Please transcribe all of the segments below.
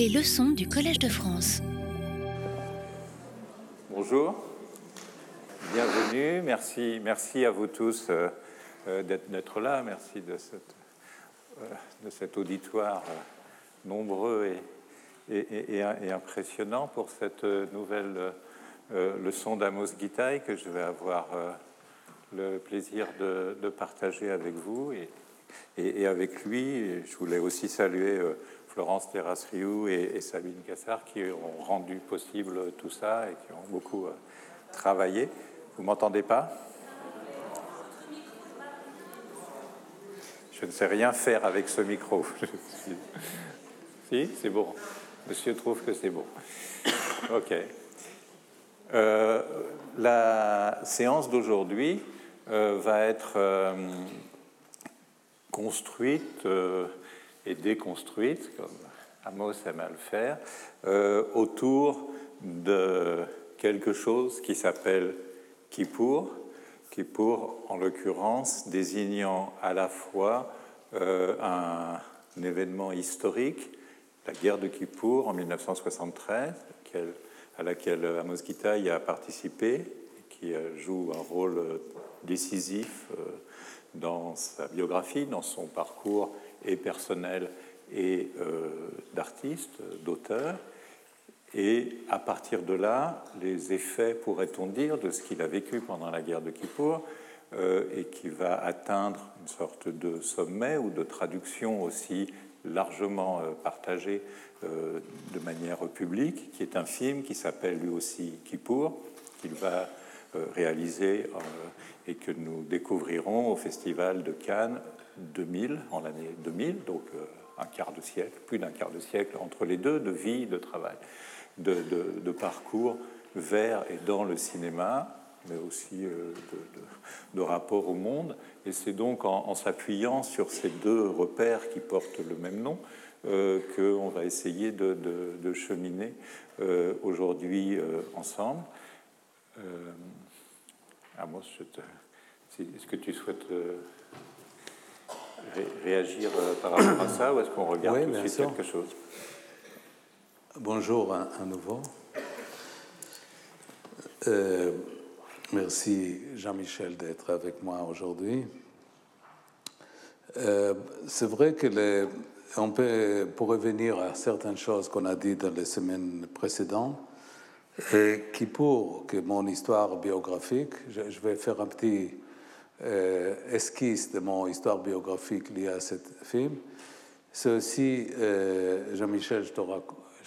Les leçons du Collège de France. Bonjour, bienvenue, merci, merci à vous tous euh, euh, d'être là, merci de, euh, cet auditoire nombreux et, impressionnant pour cette nouvelle leçon d'Amos Gitaï que je vais avoir le plaisir de, partager avec vous et, avec lui. Je voulais aussi saluer Florence Terrasriou et, et, Sabine Cassard qui ont rendu possible tout ça et qui ont beaucoup euh, travaillé. Vous m'entendez pas? Je ne sais rien faire avec ce micro. si, c'est bon. Monsieur trouve que c'est bon. Ok. Euh, la séance d'aujourd'hui euh, va être construite déconstruite, comme Amos aime à le faire, euh, autour de quelque chose qui s'appelle Kippour, Kippour en l'occurrence désignant à la fois euh, un, événement historique, la guerre de Kippour en 1973, à laquelle Amos Gitaï a participé, qui euh, joue un rôle décisif dans sa biographie, dans son parcours et personnel et euh, d'artiste, d'auteur. Et à partir de là, les effets, pourrait-on dire, de ce qu'il a vécu pendant la guerre de Kippour, euh, et qui va atteindre une sorte de sommet ou de traduction aussi largement euh, partagée de manière publique, qui est un film qui s'appelle lui aussi Kippour, qu'il va réaliser et que nous découvrirons au Festival de Cannes 2000, en l'année 2000, donc euh, un quart de siècle, plus d'un quart de siècle entre les deux, de vie, de travail, de, parcours vers et dans le cinéma, mais aussi euh, de, rapport au monde. Et c'est donc en, s'appuyant sur ces deux repères qui portent le même nom euh, qu'on va essayer de, cheminer aujourd'hui ensemble. Amos, est-ce que tu souhaites réagir euh, par rapport à ça ou est-ce qu'on regarde tout de suite quelque chose? Bonjour à, nouveau. Euh, merci Jean-Michel d'être avec moi aujourd'hui. Euh, c'est vrai que les, on peut, pour revenir à certaines choses qu'on a dites dans les semaines précédentes, et qui pour que mon histoire biographique, je vais faire un petit esquisse de mon histoire biographique liée à ce film. C'est aussi, euh, Jean-Michel, je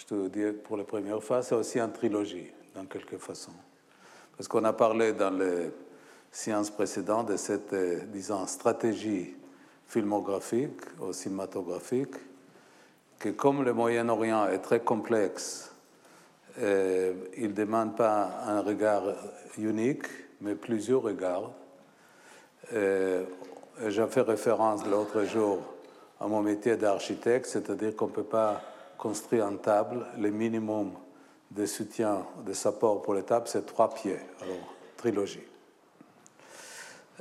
te, dis pour la première fois, c'est aussi une trilogie, dans quelque façon. Parce qu'on a parlé dans les séances précédentes de cette, euh, disons, stratégie filmographique ou cinématographique, que comme le Moyen-Orient est très complexe, euh, il ne demande pas un regard unique, mais plusieurs regards euh, j'ai fait référence l'autre jour à mon métier d'architecte, c'est-à-dire qu'on ne peut pas construire une table. Le minimum de soutien, de support pour les tables, c'est trois pieds. Alors, trilogie.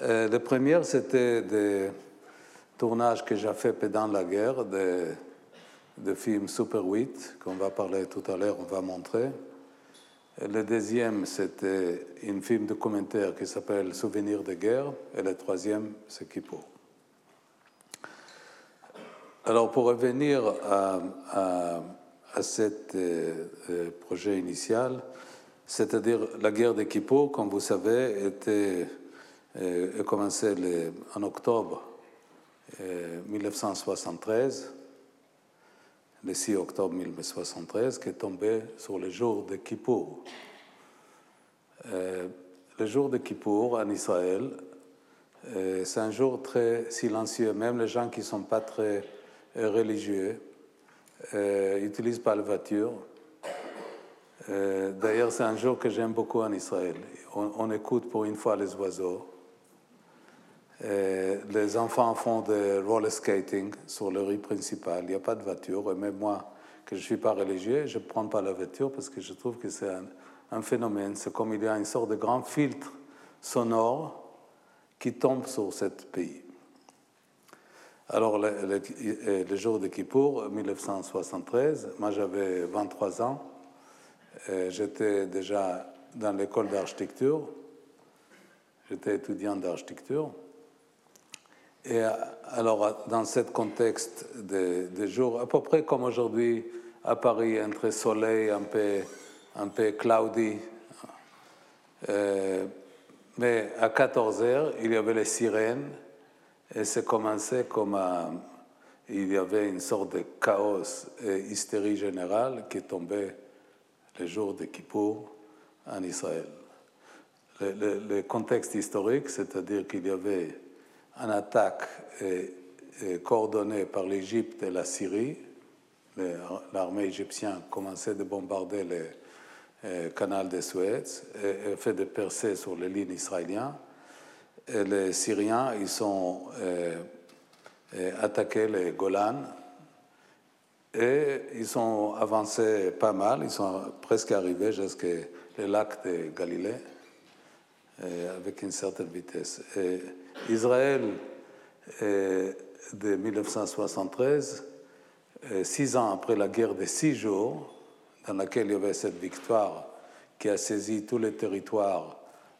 Euh, le premier, c'était des tournages que j'ai fait pendant la guerre, de, de films Super 8, qu'on va parler tout à l'heure, on va montrer. Le deuxième, c'était un film documentaire qui s'appelle Souvenirs de guerre. Et le troisième, c'est Kippo. Alors, pour revenir à, à, euh, euh, projet initial, c'est-à-dire la guerre de comme vous savez, était, euh, a commencé en octobre 1973 le 6 octobre 1973, qui est tombé sur le jour de Kippour. Euh, le jour de Kippour en Israël, euh, c'est un jour très silencieux. Même les gens qui ne sont pas très euh, religieux n'utilisent pas la voiture. D'ailleurs, c'est un jour que j'aime beaucoup en Israël. on, écoute pour une fois les oiseaux. Euh, les enfants font de roller skating sur le rue principal. Il n'y a pas de voiture. Et même moi, que je ne suis pas religieux, je ne prends pas la voiture parce que je trouve que c'est un, phénomène. C'est comme il y a une sorte de grand filtre sonore qui tombe sur ce pays. Alors, le, le, jour de Kippour, 1973, moi j'avais 23 ans. J'étais déjà dans l'école d'architecture. J'étais étudiant d'architecture. Et alors, dans ce contexte de, de jours, à peu près comme aujourd'hui à Paris, entre soleil, un peu, un peu cloudy, euh, mais à 14 heures, il y avait les sirènes et c'est commencé comme il y avait une sorte de chaos et hystérie générale qui tombait le jour de Kippour en Israël. Le, contexte historique, c'est-à-dire qu'il y avait une attaque coordonnée par l'Égypte et la Syrie. L'armée égyptienne commençait de bombarder le euh, canal de Suez et, fait de percées sur les lignes israéliennes. Les Syriens, ils ont euh, euh, attaqué les Golan et ils ont avancé pas mal, ils sont presque arrivés jusqu'au lac de Galilée avec une certaine vitesse. Israël, de 1973, six ans après la guerre des six jours, dans laquelle il y avait cette victoire qui a saisi tous les territoires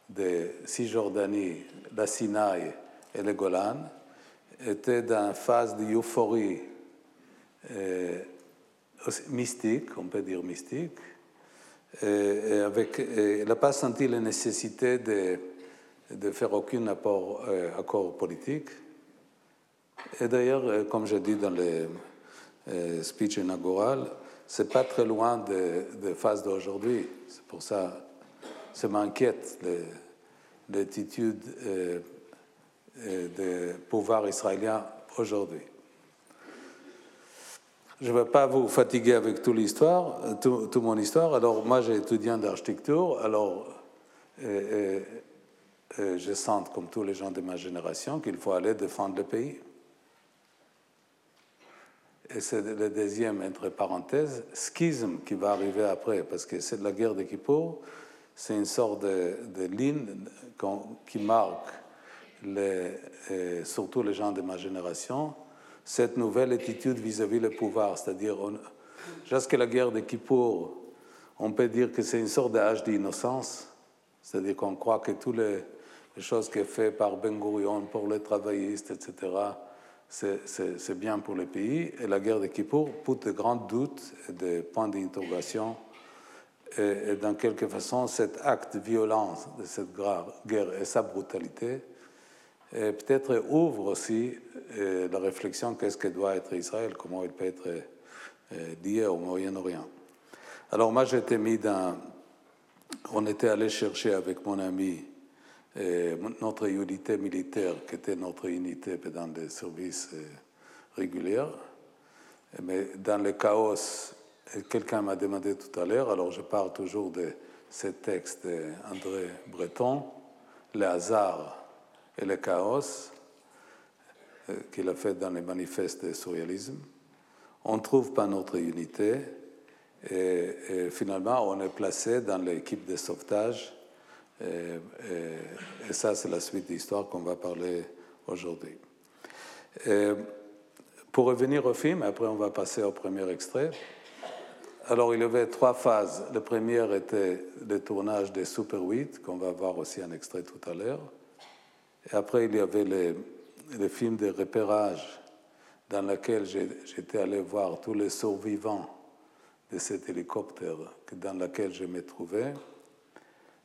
de Cisjordanie, la Sinaï et le Golan, était dans une phase d'euphorie euh, mystique, on peut dire mystique, et, avec, elle n'a pas senti la nécessité de, de faire aucun apport, euh, accord politique. Et d'ailleurs, euh, comme j'ai dit dans le euh, speech inaugural, c'est pas très loin de, de phase d'aujourd'hui. C'est pour ça ça m'inquiète l'attitude euh, des pouvoirs israéliens aujourd'hui. Je ne vais pas vous fatiguer avec toute l'histoire, toute mon histoire. Alors, moi, j'ai étudié en architecture. Alors, je sens, comme tous les gens de ma génération, qu'il faut aller défendre le pays. Et c'est le deuxième, entre parenthèses, schisme qui va arriver après, parce que c'est la guerre de Kippour, c'est une sorte de, ligne qui marque les, surtout les gens de ma génération, cette nouvelle attitude vis-à-vis du pouvoir. C'est-à-dire, jusqu'à la guerre de Kippour, on peut dire que c'est une sorte d'âge d'innocence, c'est-à-dire qu'on croit que toutes les, choses qui sont faites par Ben Gurion pour les travaillistes, etc., c'est bien pour le pays. Et la guerre de Kippour pose de grands doutes et des points d'interrogation. Et, dans quelque façon, cet acte de violence de cette guerre et sa brutalité peut-être ouvre aussi la réflexion qu'est-ce que doit être Israël, comment il peut être lié au Moyen-Orient. Alors moi, j'étais mis dans... On était allé chercher avec mon ami notre unité militaire, qui était notre unité dans des services euh, réguliers. Mais dans le chaos, quelqu'un m'a demandé tout à l'heure, alors je parle toujours de ce texte d'André Breton, Le hasard et le chaos, euh, qu'il a fait dans les manifestes de surréalisme. On ne trouve pas notre unité et finalement on est placé dans l'équipe de sauvetage et, ça, c'est la suite de l'histoire qu'on va parler aujourd'hui. Pour revenir au film, après on va passer au premier extrait. Alors il y avait trois phases. La première était le tournage des Super 8, qu'on va voir aussi un extrait tout à l'heure. Et après il y avait le, le film de repérage dans lequel j'étais allé voir tous les survivants de cet hélicoptère dans lequel je me trouvais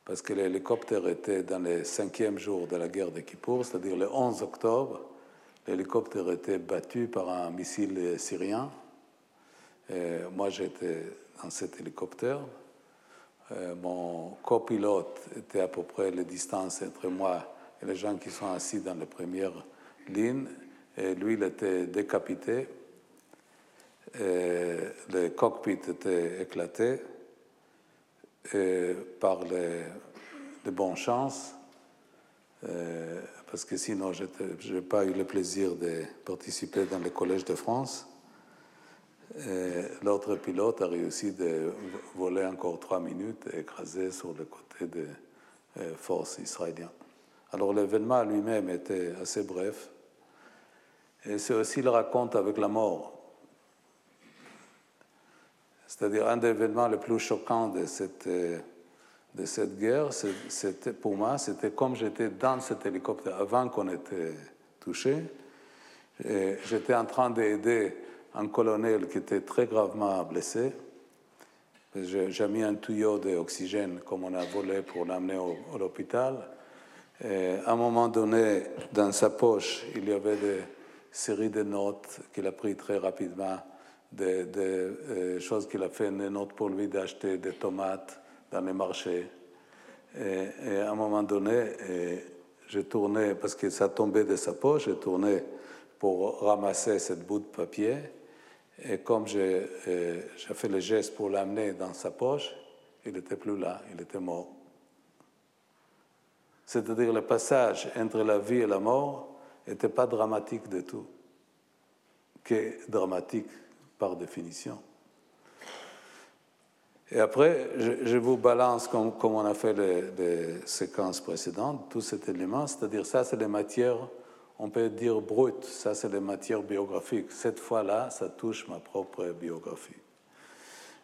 parce que l'hélicoptère était dans le cinquième jour de la guerre de Kippour, c'est-à-dire le 11 octobre. L'hélicoptère était battu par un missile syrien. moi, j'étais dans cet hélicoptère. mon copilote était à peu près la distance entre moi et les gens qui sont assis dans la première ligne. Et lui, il était décapité. le cockpit était éclaté par les, bonnes chances, euh, parce que sinon je n'ai pas eu le plaisir de participer dans le Collège de France. L'autre pilote a réussi de voler encore trois minutes et écraser sur le côté des euh, forces israéliennes. Alors l'événement lui-même était assez bref. Et c'est aussi le raconte avec la mort. C'est-à-dire un des événements les plus choquants de cette, de cette guerre, c'était, pour moi, c'était comme j'étais dans cet hélicoptère avant qu'on était touché. J'étais en train d'aider un colonel qui était très gravement blessé. J'ai mis un tuyau d'oxygène comme on a volé pour l'amener au, à l'hôpital. À un moment donné, dans sa poche, il y avait des séries de notes qu'il a pris très rapidement, des, euh, choses qu'il a fait, notes pour lui d'acheter des tomates dans les marchés. Et, à un moment donné, j'ai tourné, parce que ça tombait de sa poche, j'ai tourné pour ramasser cette bout de papier. Et comme j'ai fait le geste pour l'amener dans sa poche, il n'était plus là, il était mort. C'est-à-dire le passage entre la vie et la mort n'était pas dramatique du tout, que dramatique par définition. Et après, je, vous balance, comme, on a fait les, séquences précédentes, tout cet élément, c'est-à-dire ça, c'est les matières on peut dire brut, ça c'est les matières biographiques. Cette fois-là, ça touche ma propre biographie.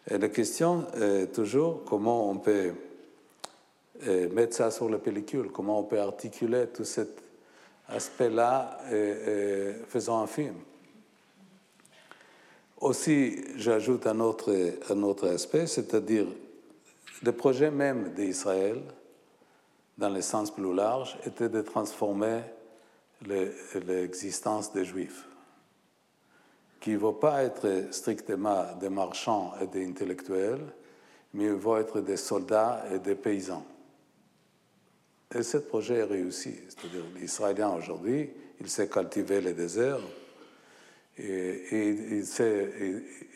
Et la question est toujours comment on peut euh, mettre ça sur la pellicule, comment on peut articuler tout cet aspect-là et, faisant un film. Aussi, j'ajoute un autre, aspect, c'est-à-dire le projet même d'Israël, dans le sens plus large, était de transformer l'existence des Juifs, qui ne vont pas être strictement des marchands et des intellectuels, mais ils vont être des soldats et des paysans. Et ce projet est réussi. C'est-à-dire, l'Israélien aujourd'hui, il sait cultiver les déserts et,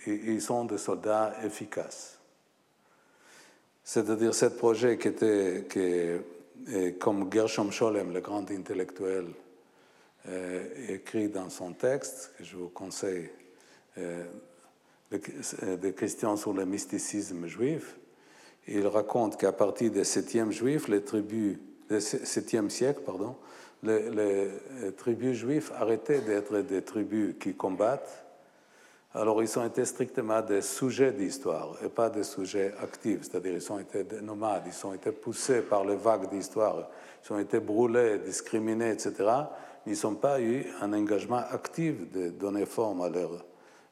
ils sont des soldats efficaces. C'est-à-dire, ce projet qui était, comme Gershom Scholem, le grand intellectuel, euh, écrit dans son texte, que je vous conseille, euh, des questions sur le mysticisme juif. Il raconte qu'à partir des 7e juifs, les tribus, 7e siècle, pardon, les, les, tribus juives arrêtaient d'être des tribus qui combattent. Alors, ils ont été strictement des sujets d'histoire et pas des sujets actifs, c'est-à-dire ils ont été des nomades, ils ont été poussés par les vagues d'histoire, ils ont été brûlés, discriminés, etc ils n'ont pas eu un engagement actif de donner forme à leur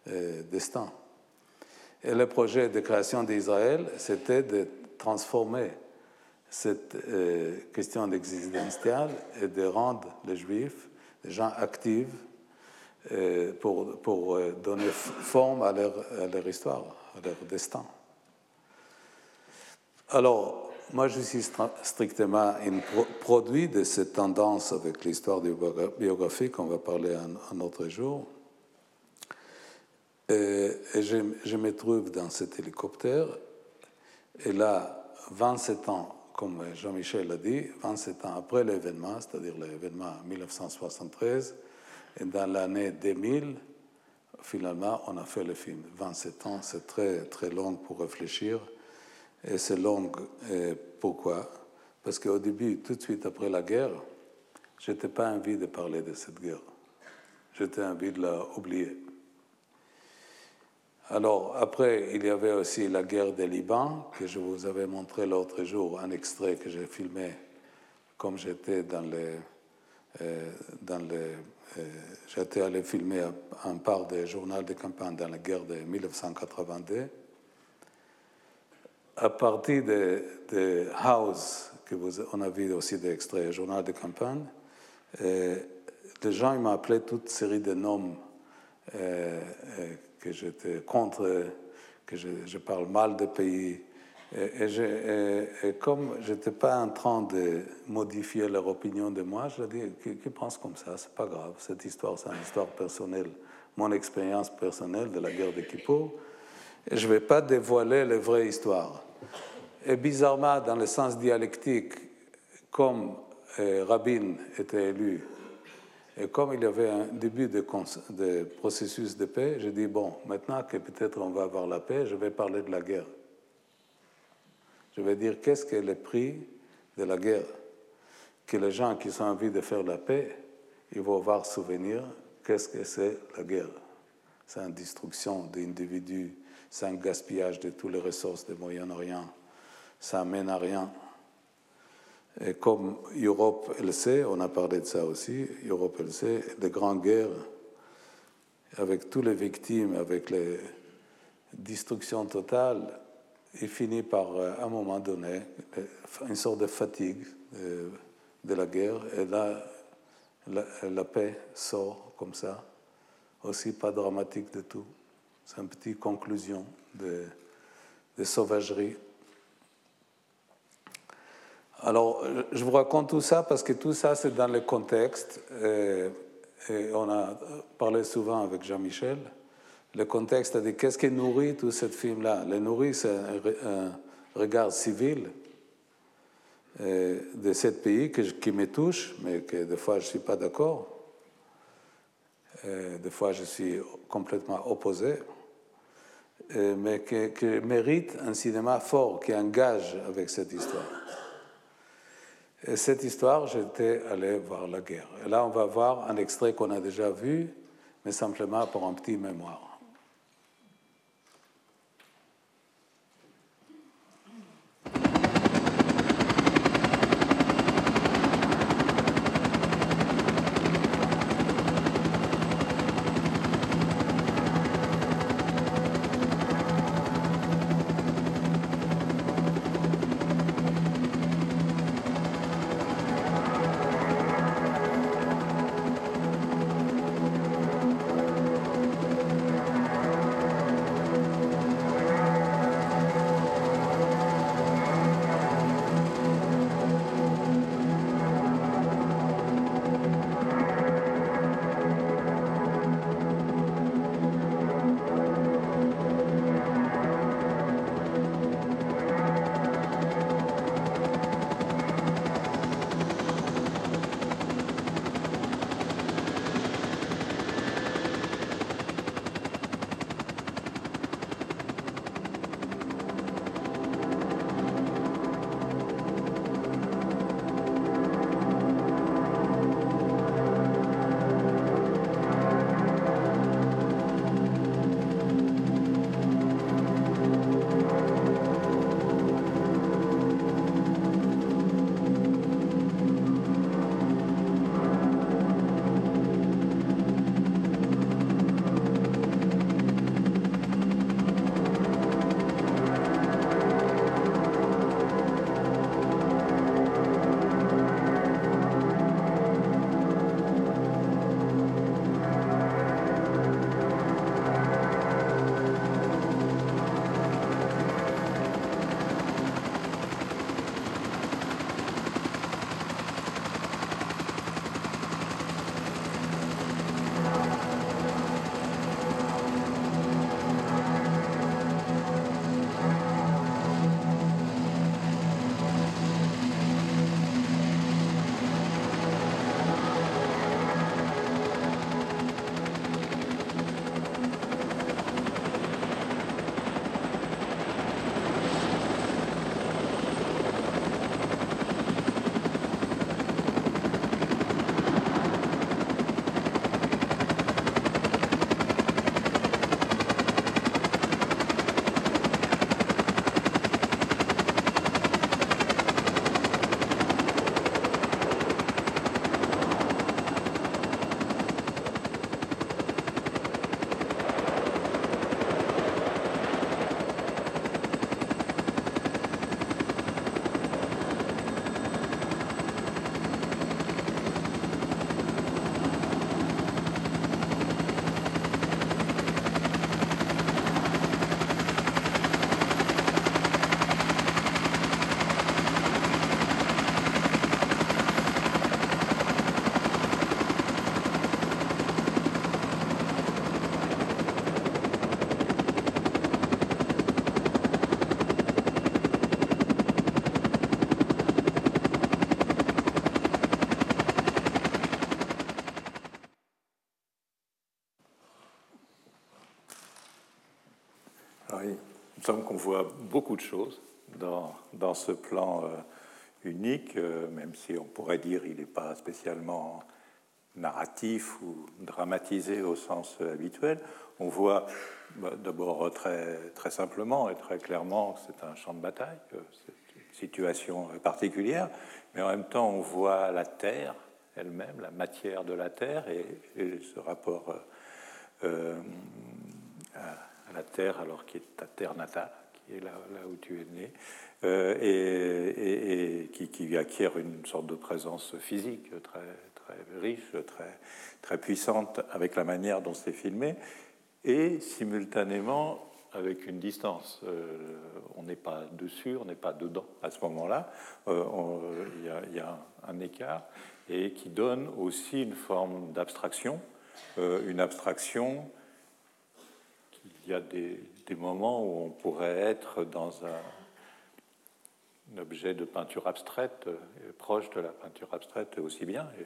euh, destin. Et le projet de création d'Israël, c'était de transformer cette euh, question existentielle et de rendre les Juifs des gens actifs euh, pour, pour donner forme à leur, à leur histoire, à leur destin. Alors, moi, je suis strictement un produit de cette tendance avec l'histoire biographique, qu'on va parler un, autre jour. Et, je, me trouve dans cet hélicoptère, et là, 27 ans, comme Jean-Michel l'a dit, 27 ans après l'événement, c'est-à-dire l'événement 1973, et dans l'année 2000, finalement, on a fait le film. 27 ans, c'est très, très long pour réfléchir et c'est long. pourquoi? Parce qu'au début, tout de suite après la guerre, je n'étais pas envie de parler de cette guerre. J'étais envie de l'oublier. Alors, après, il y avait aussi la guerre des Liban, que je vous avais montré l'autre jour, un extrait que j'ai filmé comme j'étais dans les. Euh, dans les euh, j'étais allé filmer un part des journaux de campagne dans la guerre de 1982 à partir de, House, que vous, on a vu aussi des extraits, journal de campagne, euh, les gens m'ont appelé toute série de noms euh, que j'étais contre, que je, parle mal des pays. Et, comme je n'étais pas en train de modifier leur opinion de moi, je dis qu'ils pensent comme ça, c'est pas grave. Cette histoire, c'est une histoire personnelle, mon expérience personnelle de la guerre de Kippour. Je ne vais pas dévoiler les vraies histoires. Et bizarrement, dans le sens dialectique, comme euh, Rabin était élu, et comme il y avait un début de, processus de paix, j'ai dit, bon, maintenant que peut-être on va avoir la paix, je vais parler de la guerre. Je vais dire qu'est-ce qu'est le prix de la guerre? Que les gens qui ont envie de faire la paix, ils vont avoir souvenir qu'est-ce que c'est la guerre? C'est une destruction d'individus, c'est un gaspillage de toutes les ressources du Moyen-Orient, ça mène à rien. Et comme Europe, elle sait, on a parlé de ça aussi, Europe, elle sait, les grandes guerres, avec toutes les victimes, avec les destructions totales, il finit par, euh, à un moment donné, une sorte de fatigue euh, de la guerre, et là, la, paix sort comme ça, aussi pas dramatique de tout. C'est une petite conclusion de sauvagerie. Alors, je vous raconte tout ça parce que tout ça, c'est dans le contexte. Et, on a parlé souvent avec Jean-Michel. Le contexte de qu'est-ce qui nourrit tout ce film-là. Le nourrit, c'est un, regard civil de ce pays qui me touche, mais que des fois je ne suis pas d'accord. Des fois je suis complètement opposé, mais qui mérite un cinéma fort, qui engage avec cette histoire. Et cette histoire, j'étais allé voir la guerre. Et là, on va voir un extrait qu'on a déjà vu, mais simplement pour un petit mémoire. Qu'on voit beaucoup de choses dans, dans ce plan euh, unique, euh, même si on pourrait dire qu'il n'est pas spécialement narratif ou dramatisé au sens habituel. On voit bah, d'abord très, très simplement et très clairement que c'est un champ de bataille, c'est une situation particulière, mais en même temps on voit la terre elle-même, la matière de la terre et, ce rapport euh, la terre alors qui est ta terre natale, qui est là, où tu es né, euh, et, qui, qui, acquiert une sorte de présence physique très, très riche, très, très puissante avec la manière dont c'est filmé, et simultanément avec une distance. Euh, on n'est pas dessus, on n'est pas dedans à ce moment-là. Euh, il y, a un écart et qui donne aussi une forme d'abstraction, une abstraction. Il y a des, moments où on pourrait être dans un, objet de peinture abstraite, proche de la peinture abstraite aussi bien. Et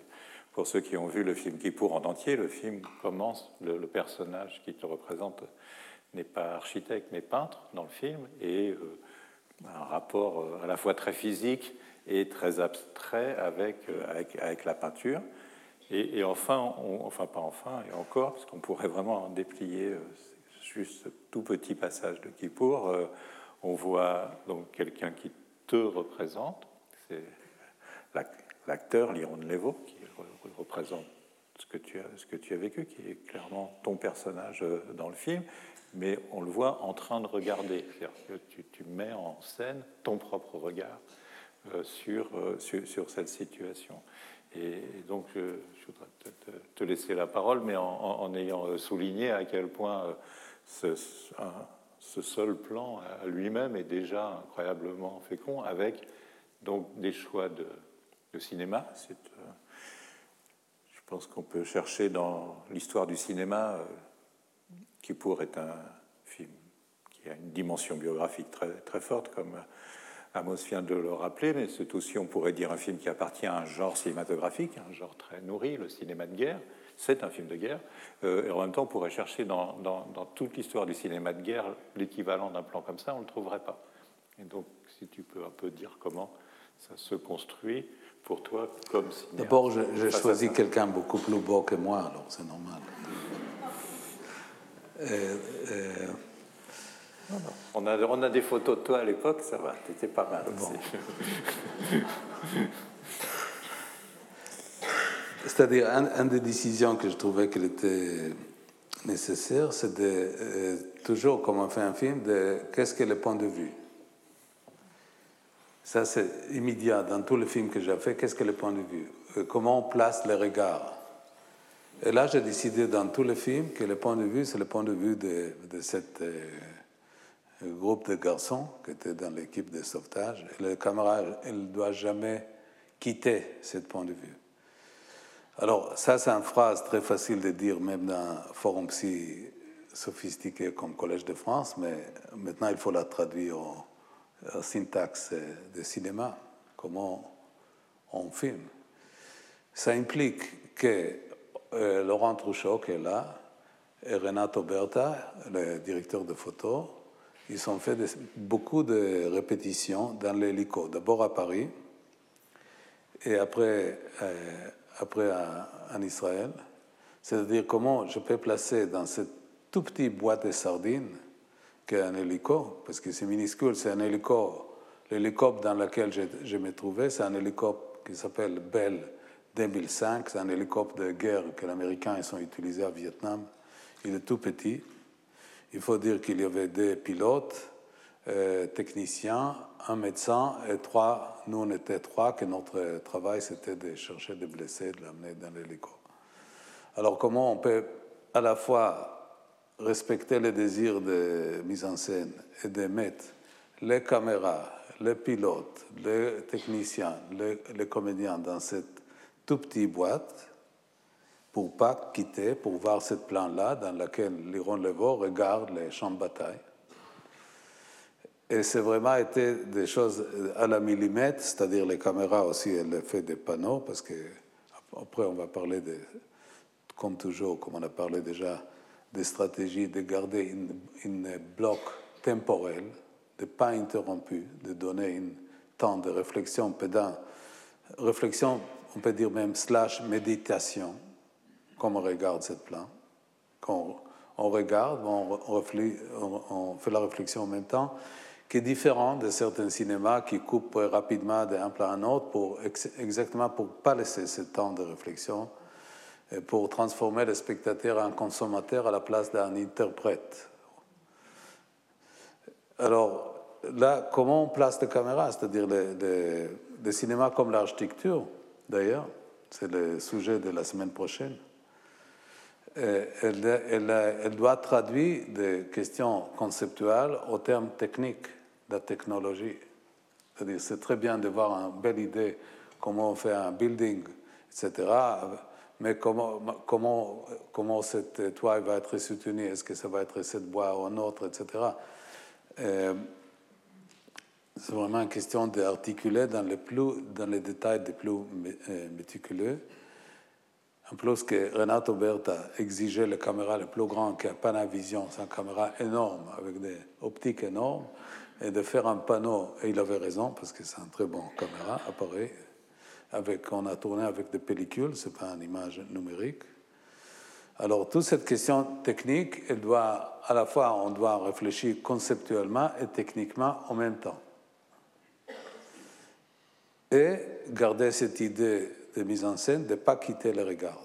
pour ceux qui ont vu le film Kippour en entier, le film commence, le, personnage qui te représente n'est pas architecte mais peintre dans le film, et euh, un rapport euh, à la fois très physique et très abstrait avec, euh, avec, la peinture. Et, enfin, enfin pas enfin, et encore, parce qu'on pourrait vraiment en déplier juste ce tout petit passage de Kippour, on voit donc quelqu'un qui te représente, c'est l'acteur Liron Levo, qui représente ce que, tu as, vécu, qui est clairement ton personnage euh, dans le film, mais on le voit en train de regarder. C'est-à-dire que tu, mets en scène ton propre regard euh, sur, euh, cette situation. Et, donc, je, voudrais te, laisser la parole, mais en, ayant souligné à quel point ce, seul plan à lui-même est déjà incroyablement fécond, avec donc des choix de, cinéma. C'est je pense qu'on peut chercher dans l'histoire du cinéma, euh, qui pourrait être un film qui a une dimension biographique très, très forte, comme Amos vient de le rappeler, mais c'est aussi, on pourrait dire, un film qui appartient à un genre cinématographique, un genre très nourri, le cinéma de guerre. C'est un film de guerre. Euh, et en même temps, on pourrait chercher dans, dans, dans toute l'histoire du cinéma de guerre l'équivalent d'un plan comme ça, on ne le trouverait pas. Et donc, si tu peux un peu dire comment ça se construit, pour toi comme D'abord, j'ai choisi quelqu'un beaucoup plus beau que moi, alors c'est normal. Euh, euh, on, a, on a des photos de toi à l'époque, ça va, t'étais pas mal C'est-à-dire, une des décisions que je trouvais qu'elle était nécessaire, c'est de, euh, toujours, comme on fait un film, de qu'est-ce que le point de vue? Ça, c'est immédiat dans tous les films que j'ai fait. Qu'est-ce que le point de vue? Euh, Comment on place les regards? Et là, j'ai décidé dans tous les films que le point de vue, c'est le point de vue de, de euh, groupe de garçons qui était dans l'équipe de sauvetage. Et le camarade, il ne doit jamais quitter ce point de vue. Alors, ça, c'est une phrase très facile de dire, même dans un forum si sophistiqué comme Collège de France, mais maintenant, il faut la traduire en syntaxe de cinéma, comment on filme. Ça implique que euh, Laurent Trouchot, qui est là, et Renato Berta, le directeur de photo, ils ont fait beaucoup de répétitions dans l'hélico, d'abord à Paris, et après, euh, après en Israël. C'est-à-dire comment je peux placer dans cette tout petite boîte de sardines qu'un hélico, parce que c'est minuscule, c'est un hélico. L'hélicoptère dans lequel je, me trouvais, c'est un hélicoptère qui s'appelle Bell 2005, c'est un hélicoptère de guerre que les Américains ont utilisé au Vietnam. Il est tout petit. Il faut dire qu'il y avait des pilotes, euh, techniciens, un médecin et trois, nous on était trois, que notre travail c'était de chercher des blessés, de l'amener dans l'hélico. Alors comment on peut à la fois respecter les désirs de mise en scène et de mettre les caméras, les pilotes, les techniciens, les, comédiens dans cette tout petite boîte pour pas quitter, pour voir ce plan-là dans lequel Liron Levo regarde les champs de bataille? Et c'est vraiment été des choses à la millimètre, c'est-à-dire les caméras aussi, elles fait des panneaux, parce que après on va parler de, comme toujours, comme on a parlé déjà, des stratégies de garder un bloc temporel, de pas interrompu, de donner un temps de réflexion pédant, réflexion, on peut dire même slash méditation, comme on regarde cette plan. Quand on regarde, on, fait la réflexion en même temps, qui est différent de certains cinémas qui coupent rapidement d'un plan à un autre pour exactement pour pas laisser ce temps de réflexion pour transformer le spectateur en consommateur à la place d'un interprète. Alors là, comment on place les caméras? C'est-à-dire les, les cinémas comme l'architecture, d'ailleurs, c'est le sujet de la semaine prochaine. Elle, elle, doit traduire des questions conceptuelles au terme technique de la technologie. C'est très bien de voir une belle idée, comment on fait un building, etc. Mais comment, comment, comment cette toit va être soutenu Est-ce que ça va être cette bois ou un autre, etc. C'est vraiment une question d'articuler dans, les dans les détails les plus euh, méticuleux. En plus que Renato Berta exigeait la caméra le plus grand que Panavision, c'est une caméra énorme, avec des optiques énormes, et de faire un panneau, et il avait raison, parce que c'est un très bon caméra, appareil, avec, on a tourné avec des pellicules, ce n'est pas une image numérique. Alors, toute cette question technique, elle doit, à la fois, on doit réfléchir conceptuellement et techniquement en même temps et garder cette idée de mise en scène, de ne pas quitter le regard.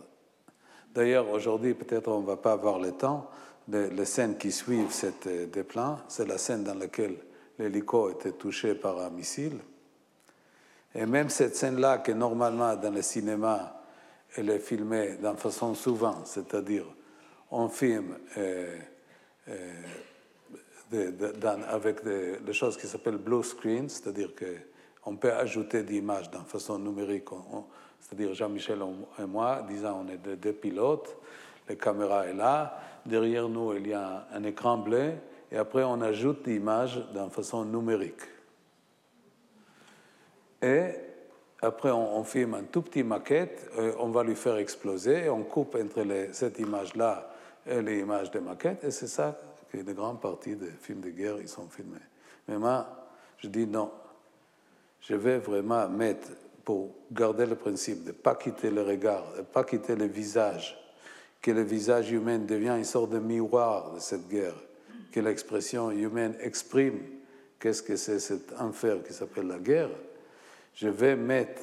D'ailleurs, aujourd'hui, peut-être on ne va pas avoir le temps, mais les scènes qui suivent cette euh, déplan, c'est la scène dans laquelle l'hélico était touché par un missile. Et même cette scène-là, qui normalement dans le cinéma, elle est filmée d'une façon souvent, c'est-à-dire on filme euh, euh, avec des, choses qui s'appellent blue screen, c'est-à-dire que on peut ajouter des images d'une façon numérique. C'est-à-dire Jean-Michel et moi, disons, on est deux, pilotes, la caméra est là, derrière nous, il y a un écran bleu, et après, on ajoute des images d'une façon numérique. Et après, on, filme un tout petit maquette, euh, on va lui faire exploser, et on coupe entre cette image-là et les images de maquette, et c'est ça que de grande partie des films de guerre, sont filmés. Mais moi, je dis non, je vais vraiment mettre, pour garder le principe de ne pas quitter le regard, de ne pas quitter le visage, que le visage humain devient une sorte de miroir de cette guerre, que l'expression humaine exprime qu'est-ce que c'est cet enfer qui s'appelle la guerre, je vais mettre,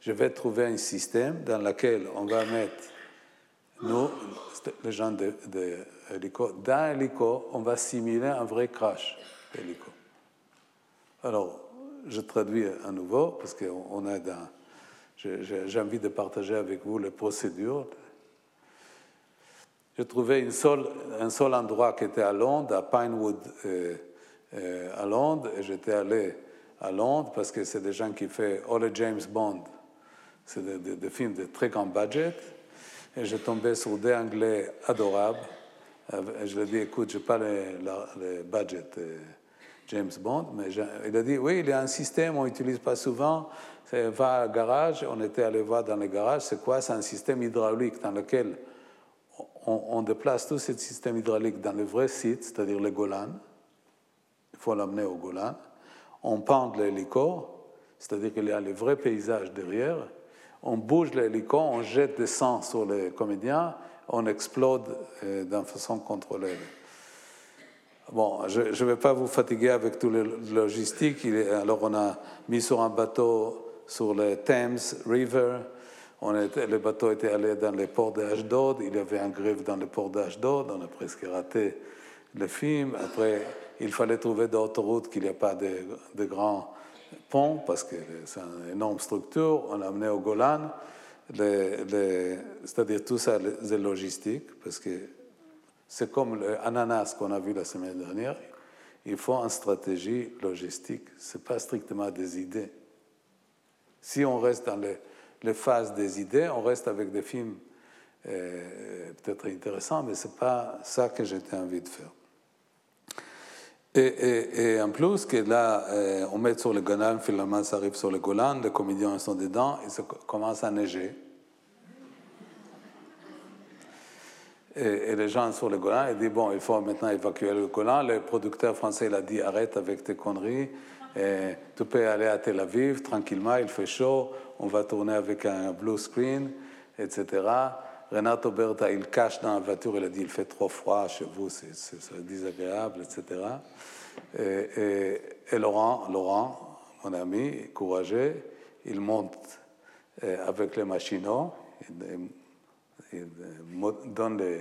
je vais trouver un système dans lequel on va mettre nous, les gens de, de dans l'hélico, on va simuler un vrai crash d'hélico. Alors, je traduis à nouveau parce qu'on. J'ai envie de partager avec vous les procédures. J'ai trouvé une seule, un seul endroit qui était à Londres, à Pinewood, euh, euh, à Londres, et j'étais allé à Londres parce que c'est des gens qui font all les James Bond. C'est des, films de très grand budget. Et j'ai tombé sur des Anglais adorables. Et je leur ai dit, écoute, je n'ai pas le, budget. Euh, James Bond, mais il a dit oui, il y a un système, on n'utilise pas souvent. Va au garage, on était allé voir dans le garage, c'est quoi? C'est un système hydraulique dans lequel on, déplace tout ce système hydraulique dans le vrai site, c'est-à-dire le Golan. Il faut l'amener au Golan. On pend l'hélico, c'est-à-dire qu'il y a le vrai paysage derrière. On bouge l'hélico, on jette des sang sur les comédiens, on explode euh, d'une façon contrôlée. Bon, je ne vais pas vous fatiguer avec tout le logistique. Alors, on a mis sur un bateau sur le Thames River. On était, le bateau était allé dans les ports d'Ashdod. Il y avait un grève dans le port d'Ashdod. On a presque raté le film. Après, il fallait trouver d'autres routes qu'il n'y a pas de, de, grands ponts parce que c'est une énorme structure. On l'a amené au Golan. C'est-à-dire tout ça, c'est logistique parce que c'est comme l'ananas qu'on a vu la semaine dernière. Il faut une stratégie logistique. Ce n'est pas strictement des idées. Si on reste dans les, phases des idées, on reste avec des films euh, peut-être intéressants, mais ce n'est pas ça que j'étais envie de faire. Et, en plus, que là, euh, on met sur le Golan, finalement, ça arrive sur le Golan, les comédiens sont dedans, et ça commence à neiger. Et, les gens sur le Golan, ils disent bon, il faut maintenant évacuer le Golan. Le producteur français il a dit arrête avec tes conneries. Et tu peux aller à Tel Aviv tranquillement, il fait chaud, on va tourner avec un blue screen, etc. Renato Berta, il cache dans la voiture, il a dit il fait trop froid chez vous, c'est désagréable, etc. Et, Laurent, Laurent, mon ami, courageux, il monte euh, avec les machinaux, il, donne, les,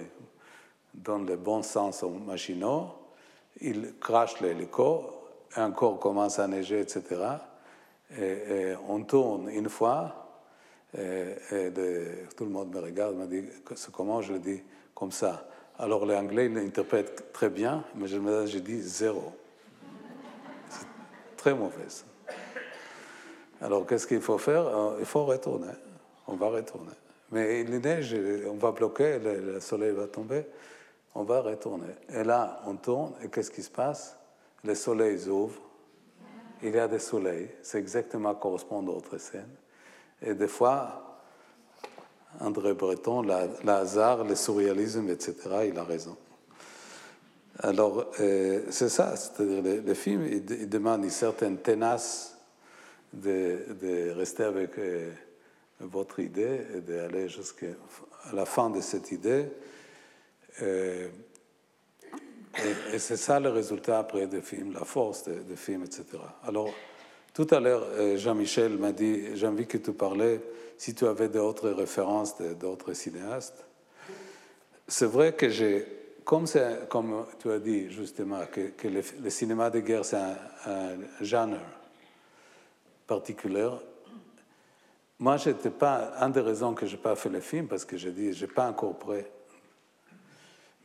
donne le bon sens aux machinaux, il crache l'hélico, et encore commence à neiger, etc. Et, on tourne une fois, et, tout le monde me regarde, me dit comment je le dis comme ça. Alors l'anglais l'interprète très bien, mais je dis zéro. C'est très mauvais. Alors qu'est-ce qu'il faut faire? Euh, Il faut retourner. On va retourner. Mais il neige, on va bloquer, le soleil va tomber, on va retourner. Et là, on tourne, et qu'est-ce qui se passe? Le soleil s'ouvre, il y a des soleils, c'est exactement correspond à d'autres scènes. Et des fois, André Breton, le hasard, le surréalisme, etc., il a raison. Alors, euh, c'est ça, c'est-à-dire le, film, il, demande une certaine tenace de, rester avec euh, votre idée et d'aller jusqu'à la fin de cette idée. Euh, et, c'est ça le résultat après des films, la force des, films, etc. Alors, tout à l'heure, euh, Jean-Michel m'a dit, j'ai envie que tu parlais, si tu avais d'autres références d'autres cinéastes. C'est vrai que j'ai, comme, tu as dit justement, que, le, cinéma de guerre, c'est un, un, genre particulier, moi, j'étais pas, une des raisons que je n'ai pas fait le film, parce que j'ai dit, je n'ai pas encore prêt.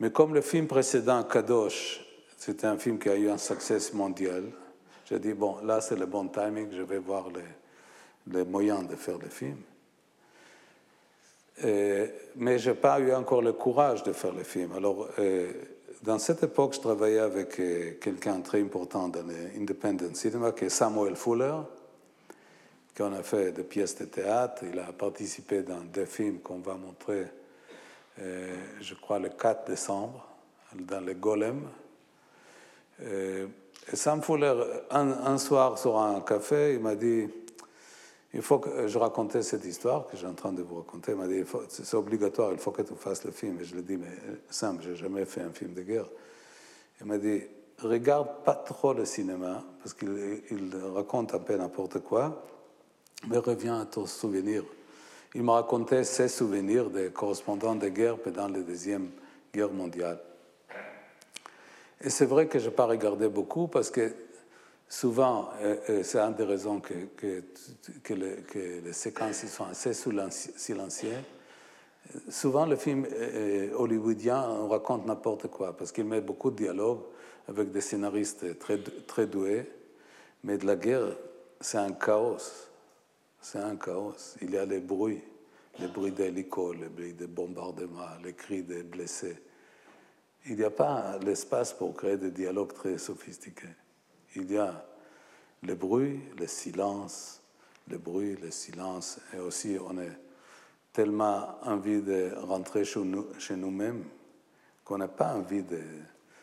Mais comme le film précédent, Kadosh, c'était un film qui a eu un succès mondial, j'ai dit, bon, là c'est le bon timing, je vais voir les, moyens de faire le film. mais je n'ai pas eu encore le courage de faire le film. Alors, dans cette époque, je travaillais avec euh, quelqu'un très important dans l'independent cinema, qui est Samuel Fuller, qui en a fait des pièces de théâtre. Il a participé dans des films qu'on va montrer je crois le 4 décembre, dans le Golem. Euh, Sam Fuller, un, soir sur un café, il m'a dit, il faut que je racontais cette histoire que j'ai en train de vous raconter. Il m'a dit, c'est obligatoire, il faut que tu fasses le film. Et je lui ai dit, mais Sam, j'ai jamais fait un film de guerre. Il m'a dit, regarde pas trop le cinéma, parce qu'il raconte un peu n'importe quoi, mais reviens à ton souvenir il m'a raconté ses souvenirs des correspondants de guerre pendant la Deuxième Guerre mondiale. Et c'est vrai que je n'ai pas regardé beaucoup parce que souvent, c'est une des raisons que, les séquences sont assez silencieuses. Souvent, le film hollywoodien, on raconte n'importe quoi parce qu'il met beaucoup de dialogues avec des scénaristes très, très doués. Mais de la guerre, c'est un chaos. C'est un chaos. Il y a les bruits, les bruits d'hélicos, les bruits de bombardements, les cris des blessés. Il n'y a pas l'espace pour créer des dialogues très sophistiqués. Il y a le bruit, le silence, le bruit, le silence, et aussi on a tellement envie de rentrer chez nous-mêmes qu'on n'a pas envie de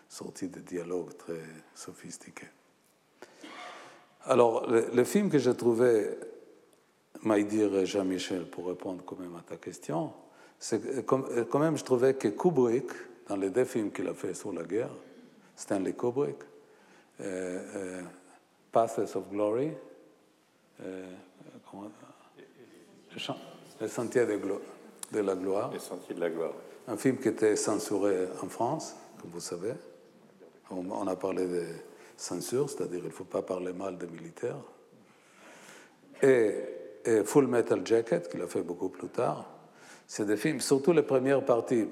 sortir de dialogues très sophistiqués. Alors, le film que j'ai trouvé dire Jean-Michel, pour répondre quand même à ta question, c'est quand même, je trouvais que Kubrick, dans les deux films qu'il a fait sur la guerre, Stanley Kubrick, euh, euh Paths of Glory, euh, Le Sentier de, de, la Gloire. de la Gloire. Un film qui était censuré en France, comme vous savez. On, on a parlé de censure, c'est-à-dire qu'il ne faut pas parler mal des militaires. Et et Full Metal Jacket, qu'il a fait beaucoup plus tard. C'est des films, surtout les premières parties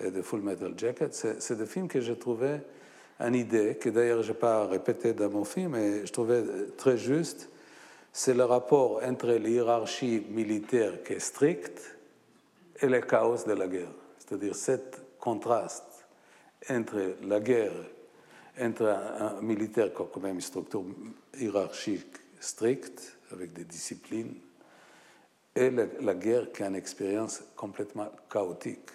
de Full Metal Jacket, c'est des films que j'ai trouvé une idée, que d'ailleurs je n'ai pas répété dans mon film, mais je trouvais très juste. C'est le rapport entre l'hierarchie militaire qui est stricte et le chaos de la guerre. C'est-à-dire cet contraste entre la guerre, entre un, militaire qui a quand même une structure hiérarchique stricte, avec des disciplines, et la, guerre qui est une expérience complètement chaotique.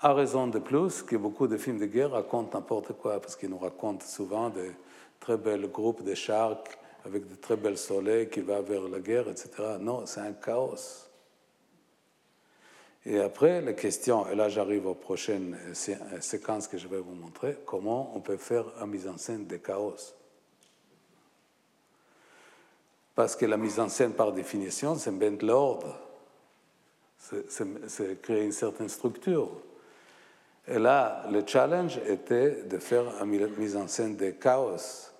À raison de plus que beaucoup de films de guerre racontent n'importe quoi, parce qu'ils nous racontent souvent de très belles groupes de chars avec de très belles soleils qui vont vers la guerre, etc. Non, c'est un chaos. Et après, les questions, et là j'arrive aux prochaines séquences que je vais vous montrer, comment on peut faire une mise en scène des chaos. Parce que la mise en scène, par définition, c'est mettre l'ordre, c'est créer une certaine structure. Et là, le challenge était de faire une mise en scène des chaos.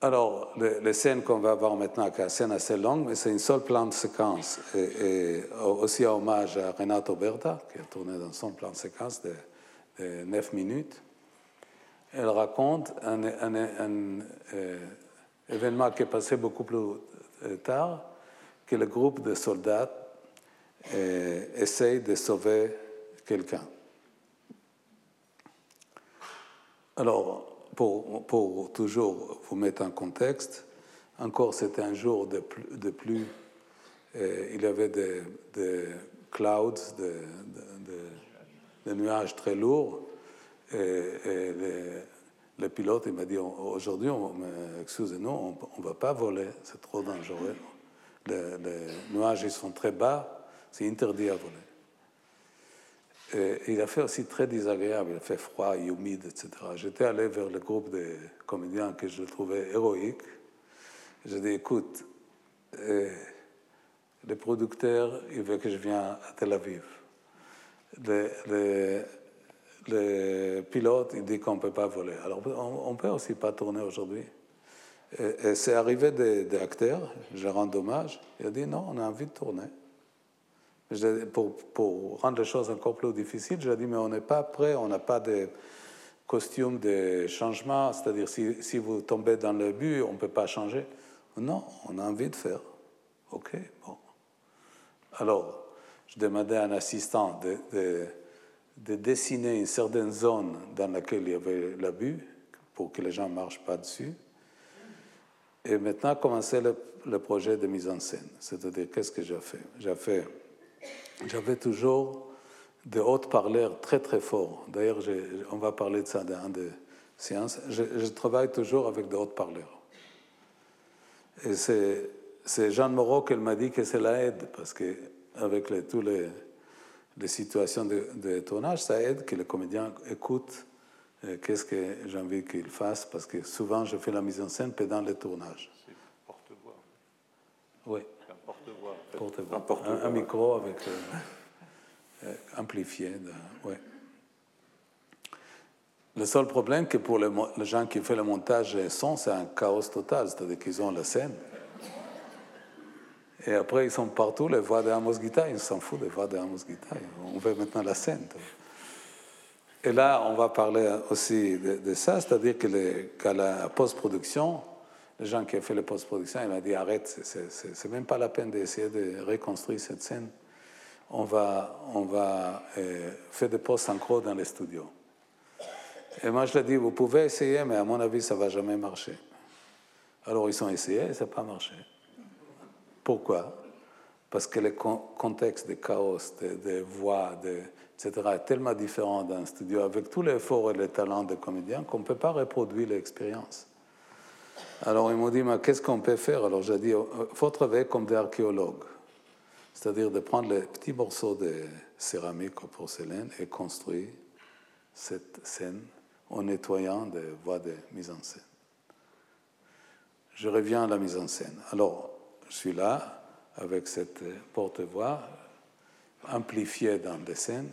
Alors, les, scènes qu'on va voir maintenant, qui est scène assez longue, mais c'est une seule plan de séquence. Et, aussi un hommage à Renato Berta, qui a tourné dans son plan de séquence de, de 9 minutes. Elle raconte un, euh, événement qui est passé beaucoup plus euh, tard, que le groupe de soldats euh, essaye de sauver quelqu'un. Alors, pour, toujours vous mettre en contexte, encore c'était un jour de, de pluie, il y avait des, clouds, des, nuages très lourds, et, le, pilote il m'a dit aujourd'hui, excusez-nous, on ne va pas voler, c'est trop dangereux. Les, nuages ils sont très bas, c'est interdit à voler. Et il a fait aussi très désagréable, il a fait froid, humide, etc. J'étais allé vers le groupe de comédiens que je trouvais héroïque. J'ai dit, écoute, euh, le producteur, il veut que je vienne à Tel Aviv. Pilote, il dit qu'on ne peut pas voler. Alors, on ne peut aussi pas tourner aujourd'hui. Et, c'est arrivé des, acteurs, je rends hommage, il a dit non, on a envie de tourner. Pour, rendre les choses encore plus difficiles, j'ai dit mais on n'est pas prêt, on n'a pas de costume de changement, c'est-à-dire si, vous tombez dans le but, on ne peut pas changer. Non, on a envie de faire. OK, bon. Alors, je demandais à un assistant de de dessiner une certaine zone dans laquelle il y avait l'abus pour que les gens ne marchent pas dessus. Et maintenant, commencer le, projet de mise en scène. C'est-à-dire, qu'est-ce que j'ai fait? J'avais toujours de hautes-parleurs très très forts. D'ailleurs, on va parler de ça dans des séances. Je, travaille toujours avec de hautes-parleurs. Et c'est Jean Moreau qui m'a dit que c'est la aide, parce qu'avec les, tous les les situations de, tournage, ça aide que le comédien écoute euh, qu'est-ce que j'ai envie qu'il fasse, parce que souvent je fais la mise en scène pendant le tournage. C'est porte-voix. Oui. Un porte-voix. Un, porte un, micro avec euh, euh, amplifié. ouais. Le seul problème, que pour les, les gens qui font le montage et son, c'est un chaos total, c'est-à-dire qu'ils ont la scène. Et après, ils sont partout, les voix de Amos Guita, ils s'en foutent des voix de Amos Guita. On veut maintenant la scène. Et là, on va parler aussi de, ça, c'est-à-dire qu'à la post-production, les gens qui ont fait la post-production, ils m'ont dit arrête, c'est même pas la peine d'essayer de reconstruire cette scène. On va, on va euh, faire des post-synchro dans les studios. Et moi, je leur dis, vous pouvez essayer, mais à mon avis, ça ne va jamais marcher. Alors, ils ont essayé et ça n'a pas marché. Pourquoi? Parce que le contexte de chaos, de, voix, de, etc., est tellement différent d'un studio, avec tous les efforts et les talents des comédiens, qu'on ne peut pas reproduire l'expérience. Alors ils m'ont dit, mais qu'est-ce qu'on peut faire? Alors j'ai dit, il faut travailler comme des archéologues, c'est-à-dire de prendre les petits morceaux de céramique ou porcelaine et construire cette scène en nettoyant des voies de mise en scène. Je reviens à la mise en scène. Alors, je suis là avec cette porte-voix amplifiée dans les scènes,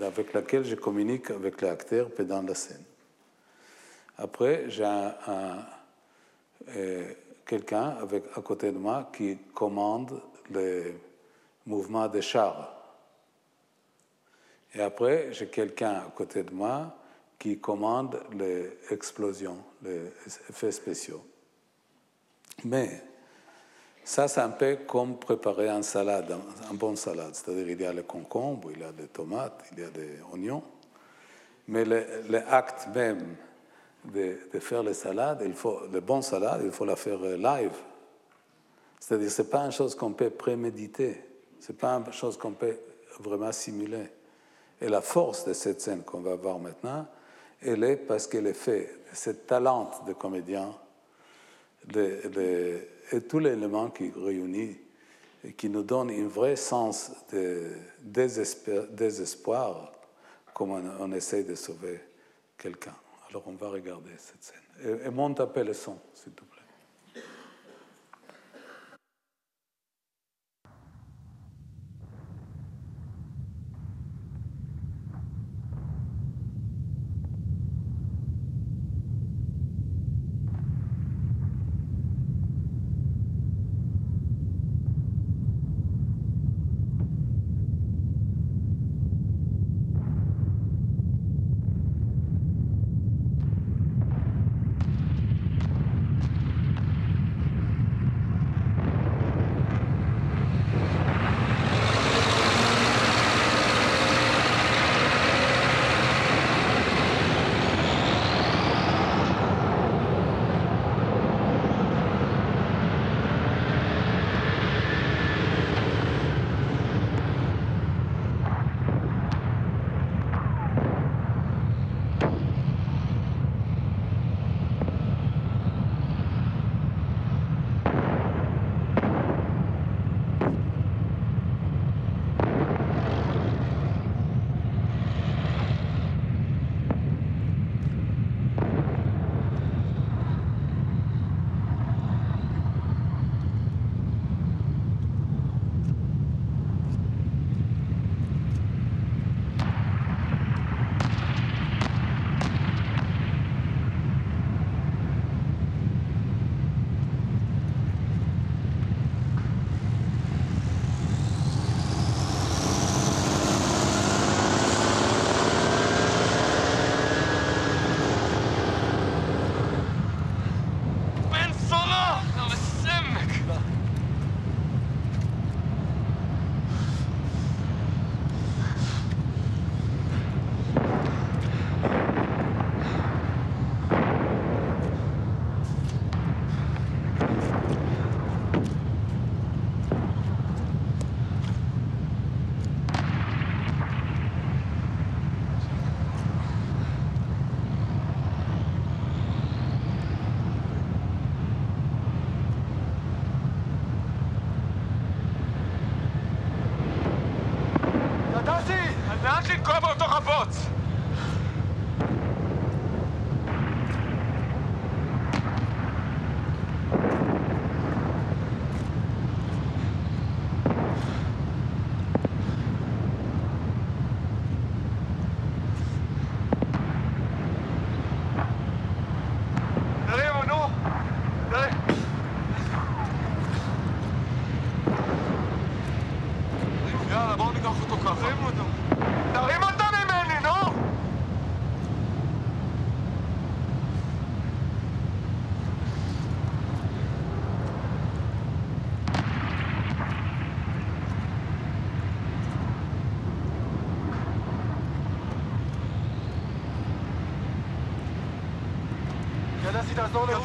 avec laquelle je communique avec l'acteur pendant la scène. Après, j'ai euh, quelqu'un à côté de moi qui commande les mouvements des chars. Et après, j'ai quelqu'un à côté de moi qui commande les explosions, les effets spéciaux. Mais ça, c'est un peu comme préparer un salade, un bon salade. C'est-à-dire, il y a le concombre, il y a des tomates, il y a des oignons. Mais l'acte même de, faire les salades, il faut, le bon salade, il faut la faire euh, live. C'est-à-dire, ce n'est pas une chose qu'on peut préméditer. Ce n'est pas une chose qu'on peut vraiment simuler. Et la force de cette scène qu'on va voir maintenant, elle est parce qu'elle est faite de ce talent de comédien, de, de et tous les éléments qui réunissent et qui nous donne un vrai sens de désespoir, comme on, essaie de sauver quelqu'un. Alors on va regarder cette scène. Et, et monte un peu le son, s'il te plaît.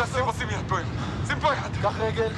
תעשה? הם עושים לי הפועל. זה ברד. קח רגל.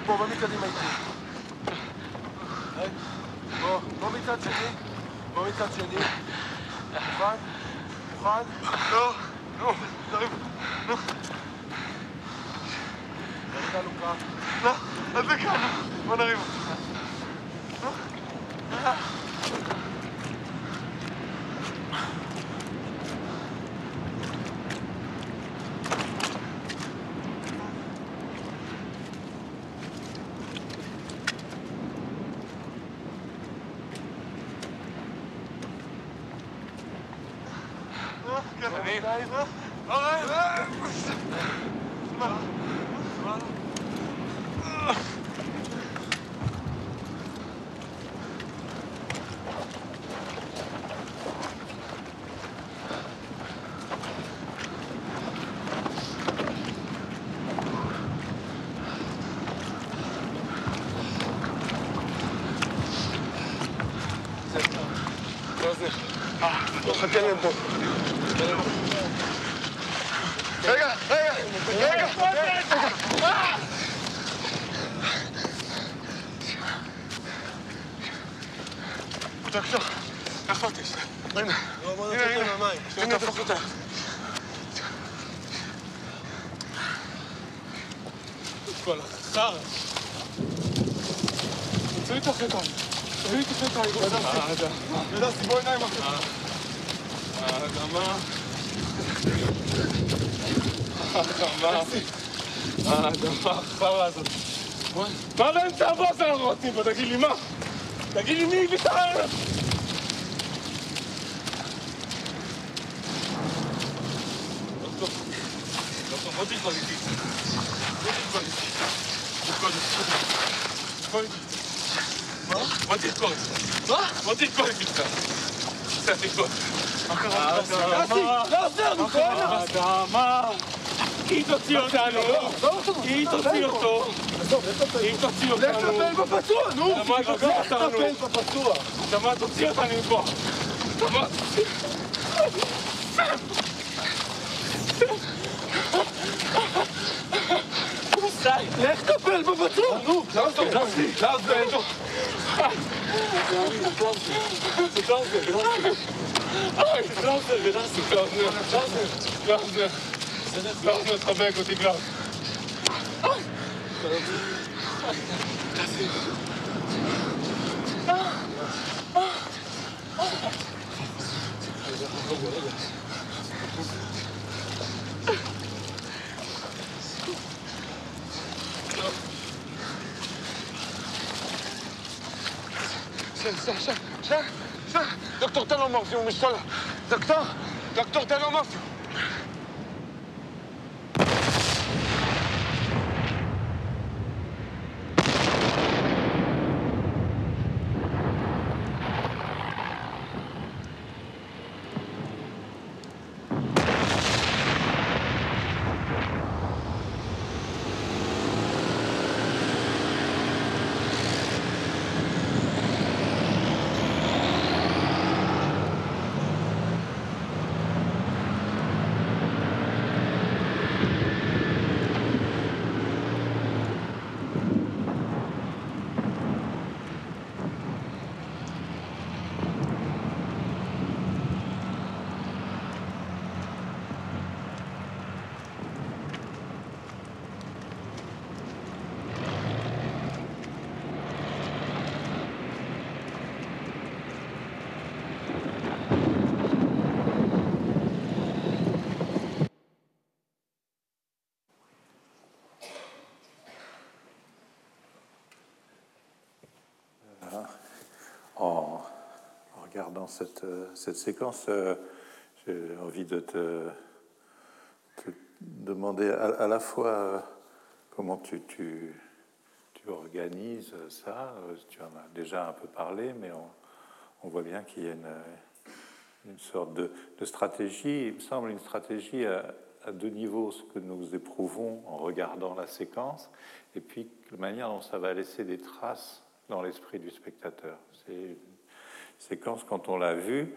problemi kad Хотели бы. קפה כאן. תביא קפה כאן, יגור סבסי. ידסי, בוא עיניים אחרי. האדמה. האדמה. האדמה החרא הזאת. מה באמצע הבוס אנחנו רוצים פה? תגיד לי מה? תגיד לי מי הביא את הארץ? Chodź, chodź, chodź. Chodź, chodź. Chodź, chodź. תתקור איתך. מה? בוא תתקור איתך. קצת תתקור. מה קרה? לא, עזר, נו, מה? היא תוציא אותנו, היא תוציא אותו, היא תוציא אותנו. לך תטפל בפצוע, נו! לך תטפל בפצוע. תמר, תוציא אותנו מפה. תמר. לך תטפל בפצוע, נו! Glasne Trabeku, die Glas. Das ist... ça, ça, ça. Docteur Talon Docteur, docteur regardant cette, euh, cette séquence, euh, j'ai envie de te, demander à, la fois euh, comment tu, tu, organises ça. Tu en as déjà un peu parlé, mais on, voit bien qu'il y a une, une sorte de, stratégie. Il me semble une stratégie à, deux niveaux, ce que nous éprouvons en regardant la séquence, et puis la manière dont ça va laisser des traces dans l'esprit du spectateur. C'est séquence, quand on l'a vue,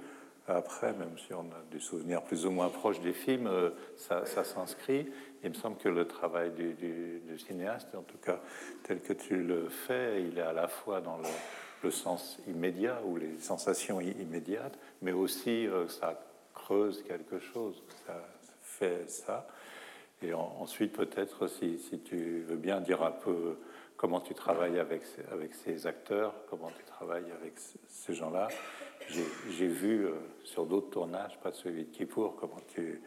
après, même si on a des souvenirs plus ou moins proches des films, euh, ça, s'inscrit. Il me semble que le travail du, cinéaste, en tout cas tel que tu le fais, il est à la fois dans le, sens immédiat ou les sensations immédiates, mais aussi euh, ça creuse quelque chose, ça fait ça. Et en- ensuite, peut-être, si tu veux bien dire un peu comment tu travailles avec, avec ces acteurs, comment tu travailles avec ces gens-là. J'ai j'ai vu euh, sur d'autres tournages, pas celui de Kippour, comment tu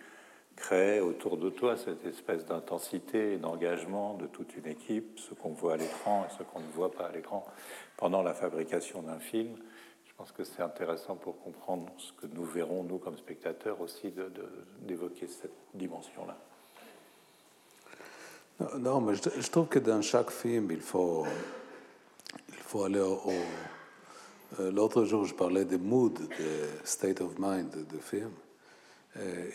crées autour de toi cette espèce d'intensité et d'engagement de toute une équipe, ce qu'on voit à l'écran et ce qu'on ne voit pas à l'écran pendant la fabrication d'un film. Je pense que c'est intéressant pour comprendre ce que nous verrons, nous, comme spectateurs, aussi d'évoquer cette dimension-là. Non, mais je, trouve que dans chaque film, il faut, il faut aller au. Euh, l'autre jour, je parlais des moods, de state of mind de film.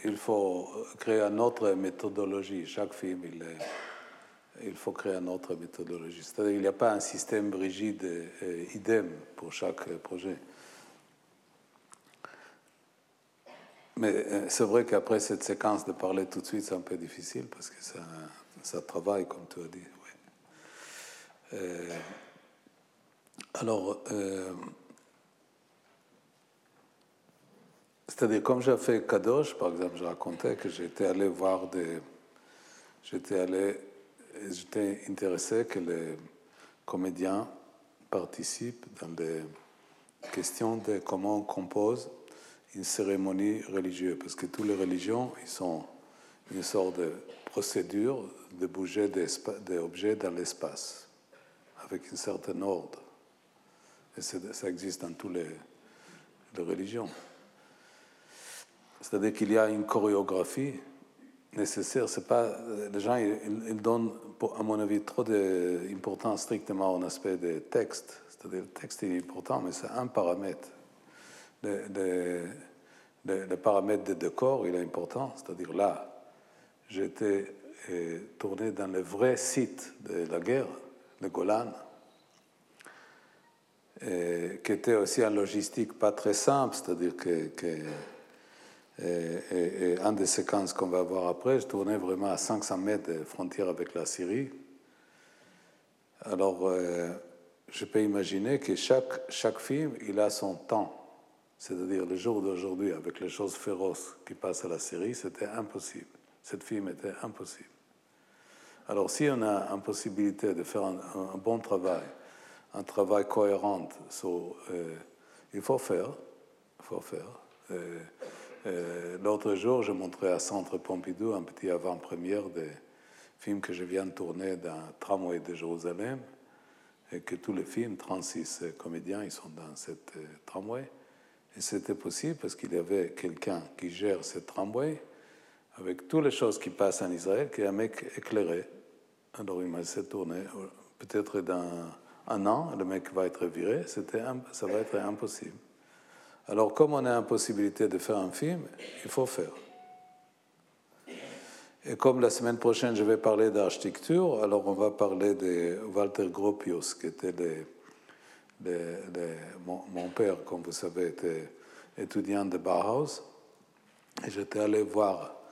il faut créer une autre méthodologie. Chaque film, il, il faut créer une autre méthodologie. C'est-à-dire qu'il n'y a pas un système rigide idem pour chaque projet. Mais euh, c'est vrai qu'après cette séquence de parler tout de suite, c'est un peu difficile parce que ça, ça travaille, comme tu as dit. Euh, alors, euh, c'est-à-dire, comme j'ai fait Kadosh, par exemple, je racontais que j'étais allé voir des. J'étais allé. J'étais intéressé que les comédiens participent dans des questions de comment on compose une cérémonie religieuse, parce que toutes les religions, ils sont une sorte de procédure de bouger des, objets dans l'espace, avec un certain ordre. Et ça existe dans toutes les, religions. C'est-à-dire qu'il y a une chorégraphie nécessaire. Pas, les gens ils, donnent, à mon avis, trop d'importance strictement au aspect des textes. C'est-à-dire le texte est important, mais c'est un paramètre le, paramètre de décor, il est important. C'est-à-dire là, j'étais euh, tourné dans le vrai site de la guerre, le Golan, et, qui était aussi en logistique pas très simple, c'est-à-dire que, que et, un des séquences qu'on va voir après, je tournais vraiment à 500 mètres de frontière avec la Syrie. Alors, je peux imaginer que chaque, chaque film, il a son temps c'est-à-dire le jour d'aujourd'hui, avec les choses féroces qui passent à la série, c'était impossible. Cette film était impossible. Alors si on a une possibilité de faire un, bon travail, un travail cohérent, euh, il faut faire. Faut faire. Euh, euh, l'autre jour, je montrais à Centre Pompidou un petit avant-première des films que je viens de tourner dans Tramway de Jérusalem, et que tous les films, 36 comédiens, ils sont dans cette tramway. Et c'était possible parce qu'il y avait quelqu'un qui gère ce tramway avec toutes les choses qui passent en Israël, qui est un mec éclairé. Alors il m'a laissé tourner. Peut-être dans un an, le mec va être viré. C'était, ça va être impossible. Alors comme on a l'impossibilité de faire un film, il faut faire. Et comme la semaine prochaine, je vais parler d'architecture, alors on va parler de Walter Gropius, qui était le mon, père, comme vous savez, était étudiant de Bauhaus. Et j'étais allé voir euh,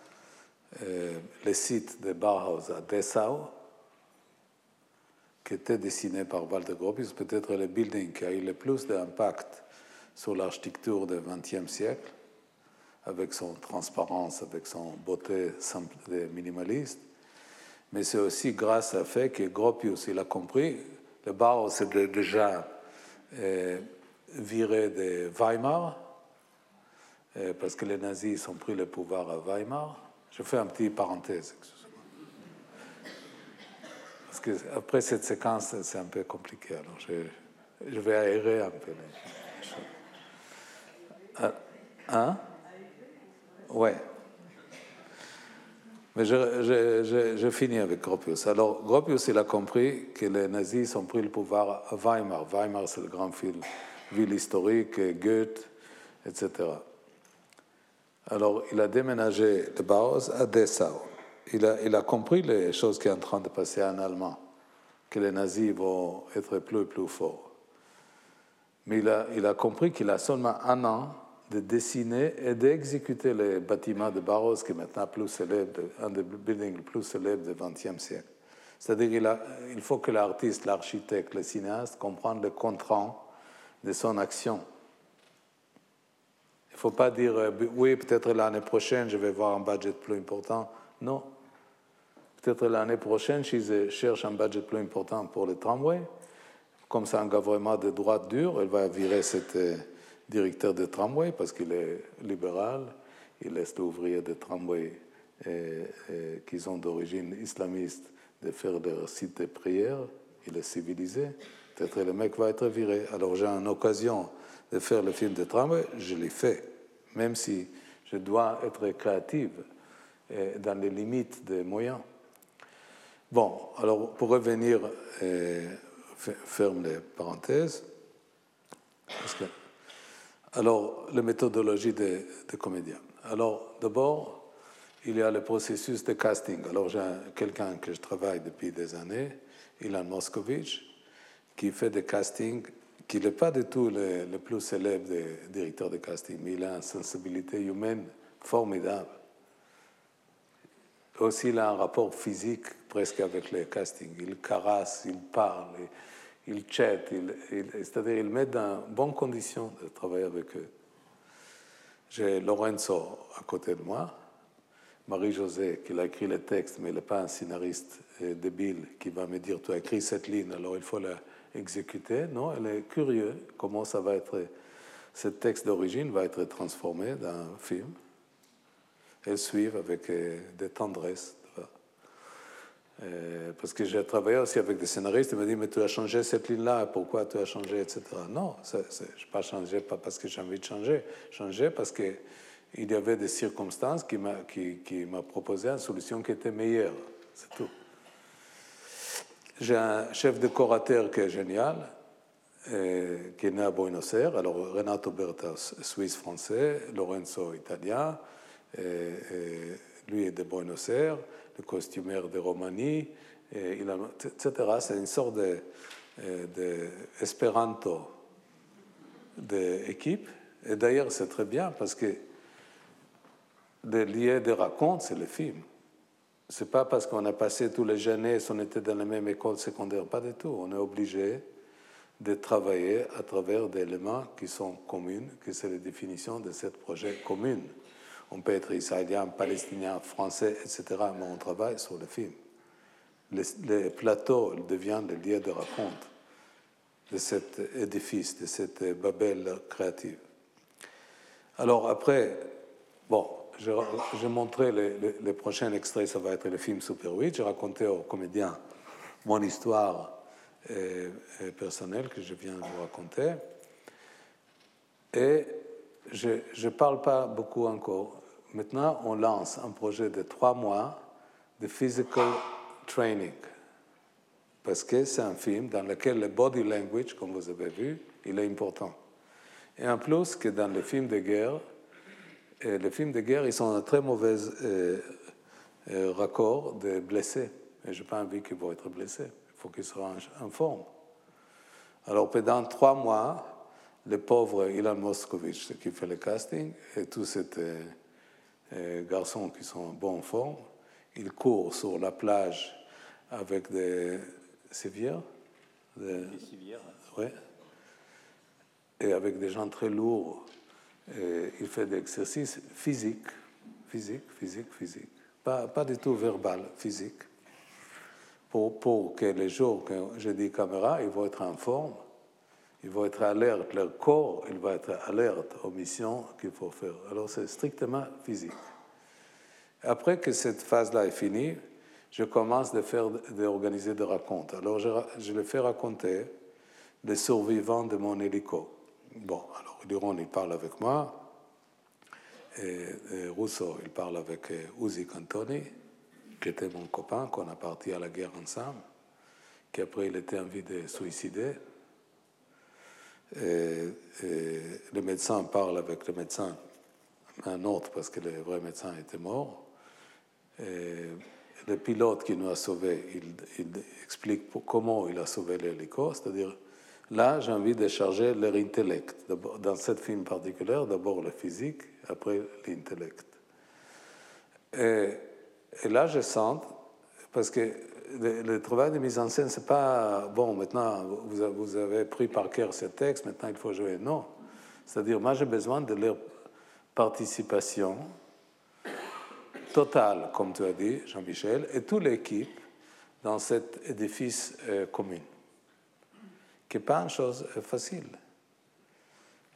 le site de Bauhaus à Dessau, qui était dessiné par Walter Gropius, peut-être le building qui a eu le plus d'impact sur l'architecture du XXe siècle, avec son transparence, avec son beauté minimaliste. Mais c'est aussi grâce à fait que Gropius, il a compris, le Bauhaus était déjà viré de Weimar, parce que les nazis ont pris le pouvoir à Weimar. Je fais un petit parenthèse. Parce que après cette séquence, c'est un peu compliqué. Alors je, vais aérer un peu. Ah, hein? Ouais. Mais je, je, finis avec Gropius. Alors, Gropius, il a compris que les nazis ont pris le pouvoir à Weimar. Weimar, c'est le grand ville, ville historique, Goethe, etc. Alors, il a déménagé de Bauhaus à Dessau. Il a, il compris les choses qui sont en train de passer en allemand, que les nazis vont être plus et plus forts. Mais il a, il compris qu'il a seulement un an de dessiner et d'exécuter les bâtiments de Barros, qui est maintenant plus célèbre, un des buildings les plus célèbres du XXe siècle. C'est-à-dire qu'il faut que l'artiste, l'architecte, le cinéaste comprennent le contrant de son action. Il ne faut pas dire, euh, oui, peut-être l'année prochaine, je vais voir un budget plus important. Non. Peut-être l'année prochaine, je cherche un budget plus important pour le tramway. Comme c'est un gouvernement de droite dure, elle va virer cette euh, directeur de tramway parce qu'il est libéral. Il laisse les ouvriers de tramway qui sont d'origine islamiste de faire leur site de prière. Il est civilisé. Peut-être le mec va être viré. Alors j'ai une occasion de faire le film de trame, je l'ai fait, même si je dois être créative dans les limites des moyens. Bon, alors pour revenir, ferme les parenthèses. alors, la méthodologie des, des comédiens. Alors, d'abord, il y a le processus de casting. Alors, j'ai quelqu'un que je travaille depuis des années, Ilan Moskovitch, qui fait des castings, qui n'est pas du tout le, le, plus célèbre des directeurs de casting, mais il a une sensibilité humaine formidable. Aussi, il a un rapport physique presque avec les castings. Il caresse, il parle, il chat, c'est-à-dire il met dans bonnes conditions de travailler avec eux. J'ai Lorenzo à côté de moi, Marie-Josée qui a écrit le texte, mais il n'est pas un scénariste débile qui va me dire tu as écrit cette ligne, alors il faut la exécuter. Non, elle est curieuse comment ça va être, ce texte d'origine va être transformé dans un film. Elle suit avec des tendresses. parce que j'ai travaillé aussi avec des scénaristes, ils me disent, mais tu as changé cette ligne-là, pourquoi tu as changé, etc. Non, je n'ai pas changé parce que j'ai envie de changer, changé parce qu'il y avait des circonstances qui m'ont qui, qui proposé une solution qui était meilleure, c'est tout. J'ai un chef décorateur qui est génial, qui est né à Buenos Aires. Alors, Renato Bertas, suisse-français, Lorenzo, italien. lui est de Buenos Aires, le costumière de Romanie, etc. C'est une sorte de, de d'équipe. Et d'ailleurs, c'est très bien parce que de lier des racontes, c'est le film. C'est pas parce qu'on a passé tous les jeunesse, on était dans la même école secondaire, pas du tout. On est obligé de travailler à travers des éléments qui sont communs, que c'est la définition de ce projet commun. On peut être israélien, palestinien, français, etc., mais on travaille sur le film. Le, plateau devient le lieu de raconte de cet édifice, de cette Babel créative. Alors après, bon, je, je montrais le, le, prochain extrait, ça va être le film Super 8. J'ai raconté aux comédiens mon histoire euh, personnelle que je viens de vous raconter. Et je ne parle pas beaucoup encore. Maintenant, on lance un projet de trois mois de physical training. Parce que c'est un film dans lequel le body language, comme vous avez vu, il est important. Et en plus que dans les films de guerre, les films de guerre, ils sont un très mauvais euh, euh, raccord de blessés. Et je n'ai pas envie qu'ils vont être blessés. Il faut qu'ils soient en, forme. Alors pendant trois mois, le pauvre Ilan Moskovitch qui fait le casting et tous ces euh, garçons qui sont en bonne forme, ils courent sur la plage avec des civières. Des, civières. Oui. Et avec des gens très lourds il fait des exercices physiques, physiques, physiques, physiques. Pas, pas du tout verbal, physique. Pour, pour que les jours que je dis caméra, ils vont être en forme, ils vont être alertes, leur corps, il va être alerte aux missions qu'il faut faire. Alors c'est strictement physique. Après que cette phase-là est finie, je commence de faire, d'organiser des racontes. Alors je, je les fais raconter les survivants de mon hélico. Bon, alors Duron, il parle avec moi. Rousseau, il parle avec euh, Uzi Cantoni, qui était mon copain, qu'on a parti à la guerre ensemble, qui après il était envie de suicider. Le médecin parle avec le médecin, un autre, parce que le vrai médecin était mort. Le pilote qui nous a sauvés, il, il explique comment il a sauvé l'hélico, c'est-à-dire Là, j'ai envie de charger leur intellect. Dans cette film particulier, d'abord le physique, après l'intellect. Et, là, je sens, parce que le, travail de mise en scène, c'est pas bon, maintenant vous, avez pris par cœur ce texte, maintenant il faut jouer. Non. C'est-à-dire, moi j'ai besoin de leur participation totale, comme tu as dit, Jean-Michel, et toute l'équipe dans cet édifice euh, commun qui n'est pas une chose euh, facile.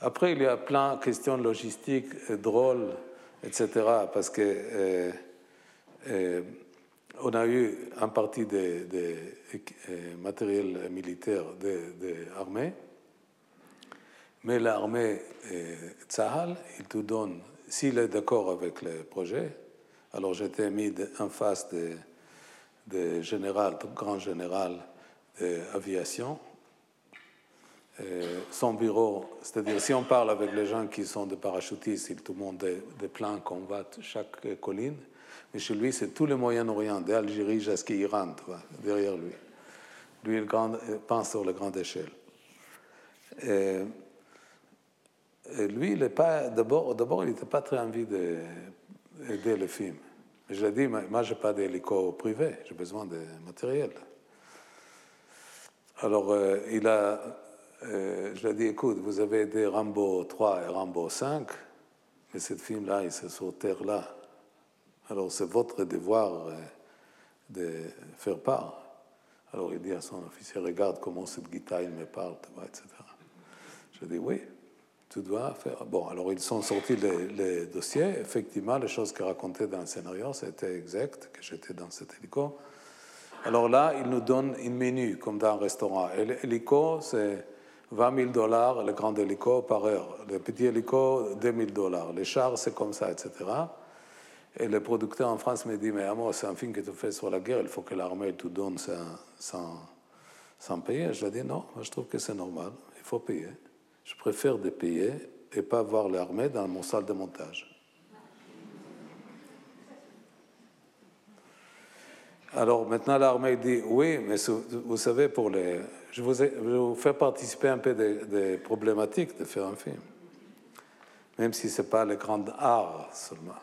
Après, il y a plein de questions logistiques euh, drôles, etc., parce que euh, on a eu en partie des, des matériels militaires des, armées, Mais l'armée Tsahal, il te donne, s'il est d'accord avec le projet, alors j'étais mis en face des de général, de grand général d'aviation. Son bureau, c'est-à-dire si on parle avec les gens qui sont des parachutistes, tout le monde des, des plans combattent chaque colline. Mais chez lui, c'est tout le Moyen-Orient, d'Algérie jusqu'à Iran, derrière lui. Lui, il pense sur la grande échelle. Et, lui, d'abord, d'abord, il n'était pas très envie d'aider le film. Je lui ai dit, moi, je n'ai pas d'hélico privé, j'ai besoin de matériel. Alors, euh, il a, euh, je lui ai dit, écoute, vous avez des Rambo 3 et Rambo 5, mais ce film-là, il se sur terre-là. Alors, c'est votre devoir euh, de faire part. Alors, il dit à son officier, regarde comment cette guitare, il me parle, etc. Je dit, oui, tu dois faire. Bon, alors ils sont sortis les, dossiers. Effectivement, les choses que racontaient dans le scénario, c'était exact, que j'étais dans cet hélico. Alors là, ils nous donnent une menu, comme dans un restaurant. L'hélico, c'est 20 000 dollars, le grand hélico par heure. Le petit hélico, 2 000 dollars. Les chars, c'est comme ça, etc. Et le producteur en France me dit, mais Amo, c'est un film que tu fais sur la guerre, il faut que l'armée te donne sans, sans, payer. Je lui ai dit, non, moi je trouve que c'est normal, il faut payer. Je préfère de payer et pas voir l'armée dans mon salle de montage. Alors maintenant, l'armée dit oui, mais vous savez, pour les, je, vous ai, vous fais participer un peu des, problématiques de faire un film, même si ce n'est pas le grand art seulement.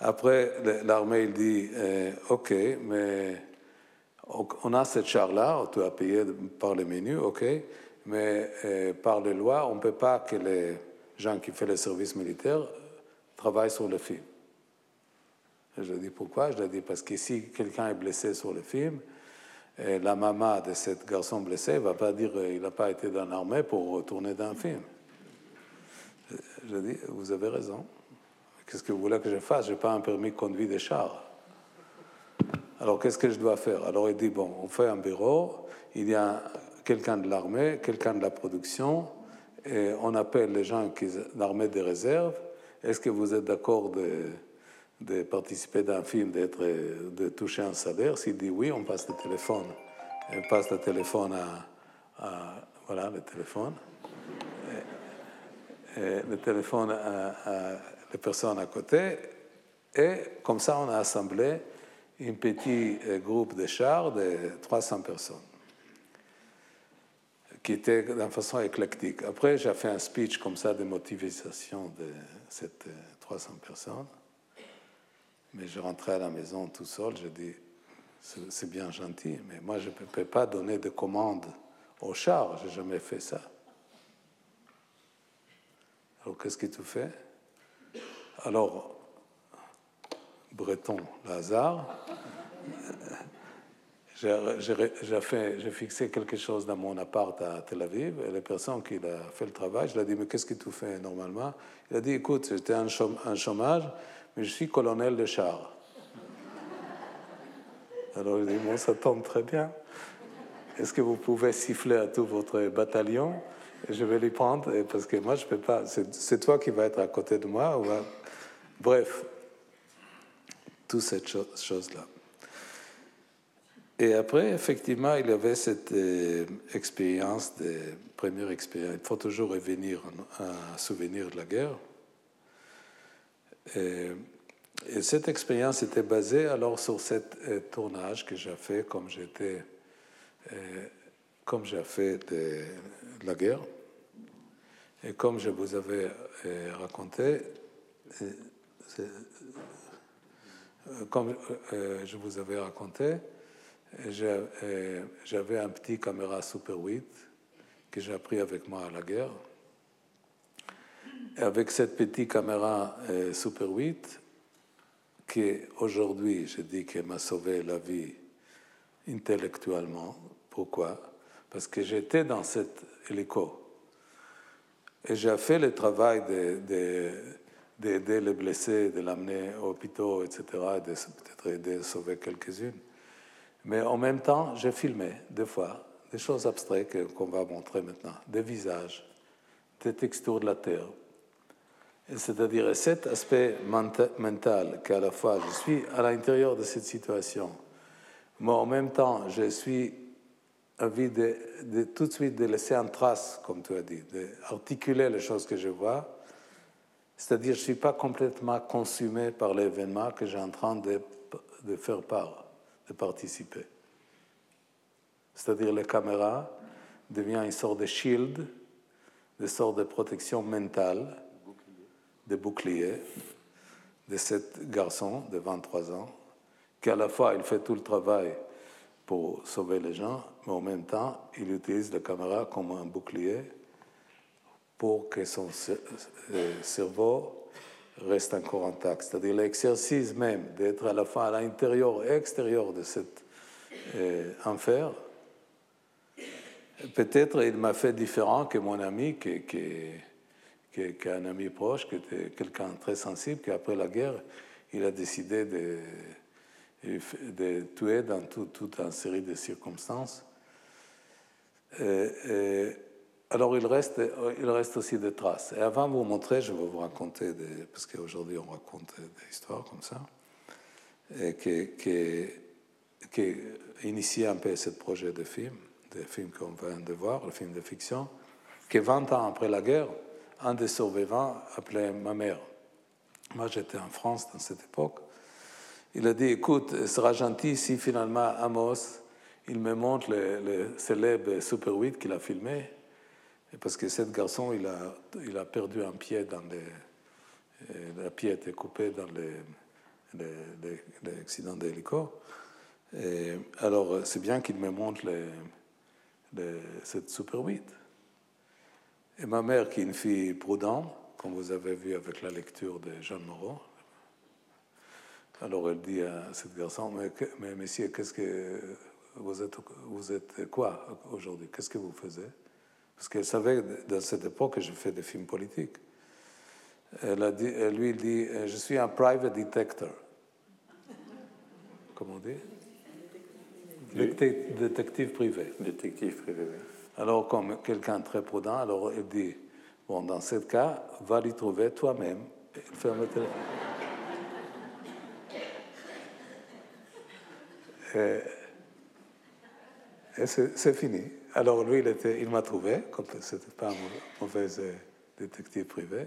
Après, l'armée dit eh, ok, mais on a cette char-là, tu as payé par le menu, ok, mais euh, par les lois, on ne peut pas que les gens qui font le service militaire travaillent sur le film. Je dis pourquoi? Je dis parce que si quelqu'un est blessé sur le film, euh, la maman de ce garçon blessé ne va pas dire euh, n'a pas été dans l'armée pour retourner dans le film. Je dis, vous avez raison. Qu'est-ce que vous voulez que je fasse? Je n'ai pas un permis de conduire des chars. Alors qu'est-ce que je dois faire? Alors il dit, bon, on fait un bureau, il y a quelqu'un de l'armée, quelqu'un de la production, et on appelle les gens qui l'armée des réserves. Est-ce que vous êtes d'accord de, participer d'un film, de toucher un salaire S'il dit oui, on passe le téléphone. On passe le téléphone à, voilà le téléphone. Et, le téléphone à, à les personnes à côté. Et comme ça, on a assemblé un petit euh, groupe de chars de 300 personnes qui était d'une façon éclectique. Après, j'ai fait un speech comme ça de motivation de ces 300 personnes. Mais je rentrais à la maison tout seul, je dis, c'est bien gentil, mais moi je ne peux pas donner de commandes au char, je n'ai jamais fait ça. Alors qu'est-ce que tu fais? Alors, Breton, Lazare, j'ai fixé quelque chose dans mon appart à Tel Aviv et la personne qui a fait le travail, je lui ai dit, mais qu'est-ce que tu fais normalement? Il a dit, écoute, j'étais en chômage, je suis colonel de char. Alors je dit, bon, ça tombe très bien. Est-ce que vous pouvez siffler à tout votre bataillon? Je vais les prendre, parce que moi, je ne peux pas. C'est toi qui vas être à côté de moi. Bref, toutes ces choses-là. Et après, effectivement, il avait cette euh, expérience, de, première expérience. Il faut toujours revenir à souvenir de la guerre. Et, cette expérience était basée alors sur ce euh, tournage que j'ai fait comme j'étais, euh, comme j'ai fait de, la guerre. Et comme je vous avais raconté, comme je vous avais raconté, euh, j'avais un petit caméra Super 8 que j'ai pris avec moi à la guerre. Et avec cette petite caméra euh, Super 8, qui aujourd'hui, je dis qu'elle m'a sauvé la vie intellectuellement. Pourquoi? Parce que j'étais dans cet hélico. Et j'ai fait le travail d'aider les blessés, de l'amener au hôpital, etc., de peut-être de sauver quelques-unes. Mais en même temps, j'ai filmé deux fois des choses abstraites qu'on va montrer maintenant, des visages. des textures de la Terre. C'est-à-dire cet aspect mental qu'à la fois je suis à l'intérieur de cette situation, mais en même temps je suis envie de, tout de suite de laisser en trace, comme tu as dit, d'articuler les choses que je vois. C'est-à-dire je ne suis pas complètement consumé par l'événement que j'ai en train de faire part, de participer. C'est-à-dire la caméra devient une sorte de shield, une sorte de protection mentale, de bouclier de ce garçon de 23 ans, qui à la fois il fait tout le travail pour sauver les gens, mais en même temps il utilise la caméra comme un bouclier pour que son euh, cerveau reste encore intact. C'est-à-dire l'exercice même d'être à la fois à l'intérieur et extérieur de cet euh, enfer Peut-être il m'a fait différent que mon ami, qui, qui, qui, est un ami proche, qui était quelqu'un très sensible, qui après la guerre, il a décidé de, de tuer dans toute une série de circonstances. alors il reste, il reste aussi des traces. Et avant de vous montrer, je vais vous raconter, parce qu'aujourd'hui on raconte des histoires comme ça, et qui, qui, qui initié un peu ce projet de film des films qu'on vient de voir, le film de fiction, que 20 ans après la guerre, un des survivants appelait ma mère. Moi, j'étais en France dans cette époque. Il a dit, écoute, ce sera gentil si finalement Amos, il me montre le, célèbre Super 8 qu'il a filmé, parce que ce garçon, il a, il a perdu un pied dans les... Euh, la pied était coupée dans l'accident d'hélico. alors, c'est bien qu'il me montre les, cette Super 8. Et ma mère, qui est une fille prudente, comme vous avez vu avec la lecture de Jean Moreau, alors elle dit à ce garçon, mais, mais monsieur, qu'est-ce que vous êtes, vous êtes quoi aujourd'hui? Qu'est-ce que vous faisiez? Parce qu'elle savait, dans cette époque, que je fais des films politiques. Elle, a dit, elle lui dit, je suis un private detector. Comment on dit? Détective privé. Détective privé, oui. Alors, comme quelqu'un très prudent, alors il dit Bon, dans ce cas, va l'y trouver toi-même. Ferme le téléphone. Et, c'est fini. Alors, lui, il, il m'a trouvé, comme ce n'était pas un mauvais euh, détective privé.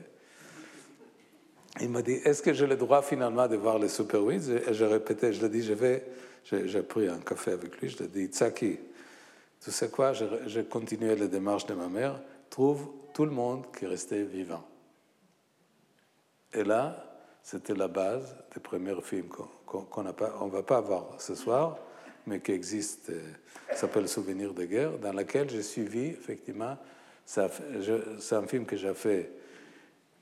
Il m'a dit Est-ce que j'ai le droit finalement de voir les Super Et je répétais Je lui ai dit Je vais j'ai pris un café avec lui, je lui ai dit, Tsaki, tu sais quoi, j'ai continué la démarche de ma mère, trouve tout le monde qui restait vivant. Et là, c'était la base des premiers films qu'on ne va pas voir ce soir, mais qui existe, euh, s'appelle Souvenir de guerre, dans lequel j'ai suivi, effectivement, c'est un film que j'ai fait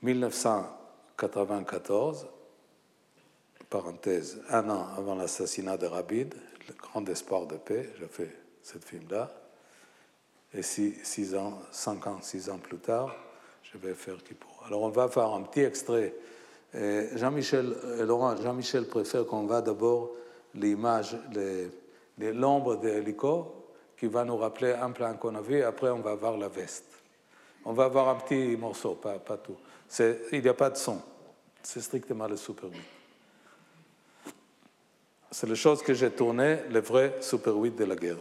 1994 parenthèse, un an avant l'assassinat de Rabid, le grand espoir de paix, j'ai fait ce film-là. Et six, ans, cinq ans, six ans plus tard, je vais faire Kippour. Alors on va faire un petit extrait. Jean-Michel, Laurent, Jean-Michel préfère qu'on va d'abord l'image, l'ombre de l'hélico qui va nous rappeler un plan qu'on a vu, après on va voir la veste. On va voir un petit morceau, pas, tout. Il n'y a pas de son, c'est strictement le super c'est la chose que j'ai tourné, le vrai Super 8 de la guerre.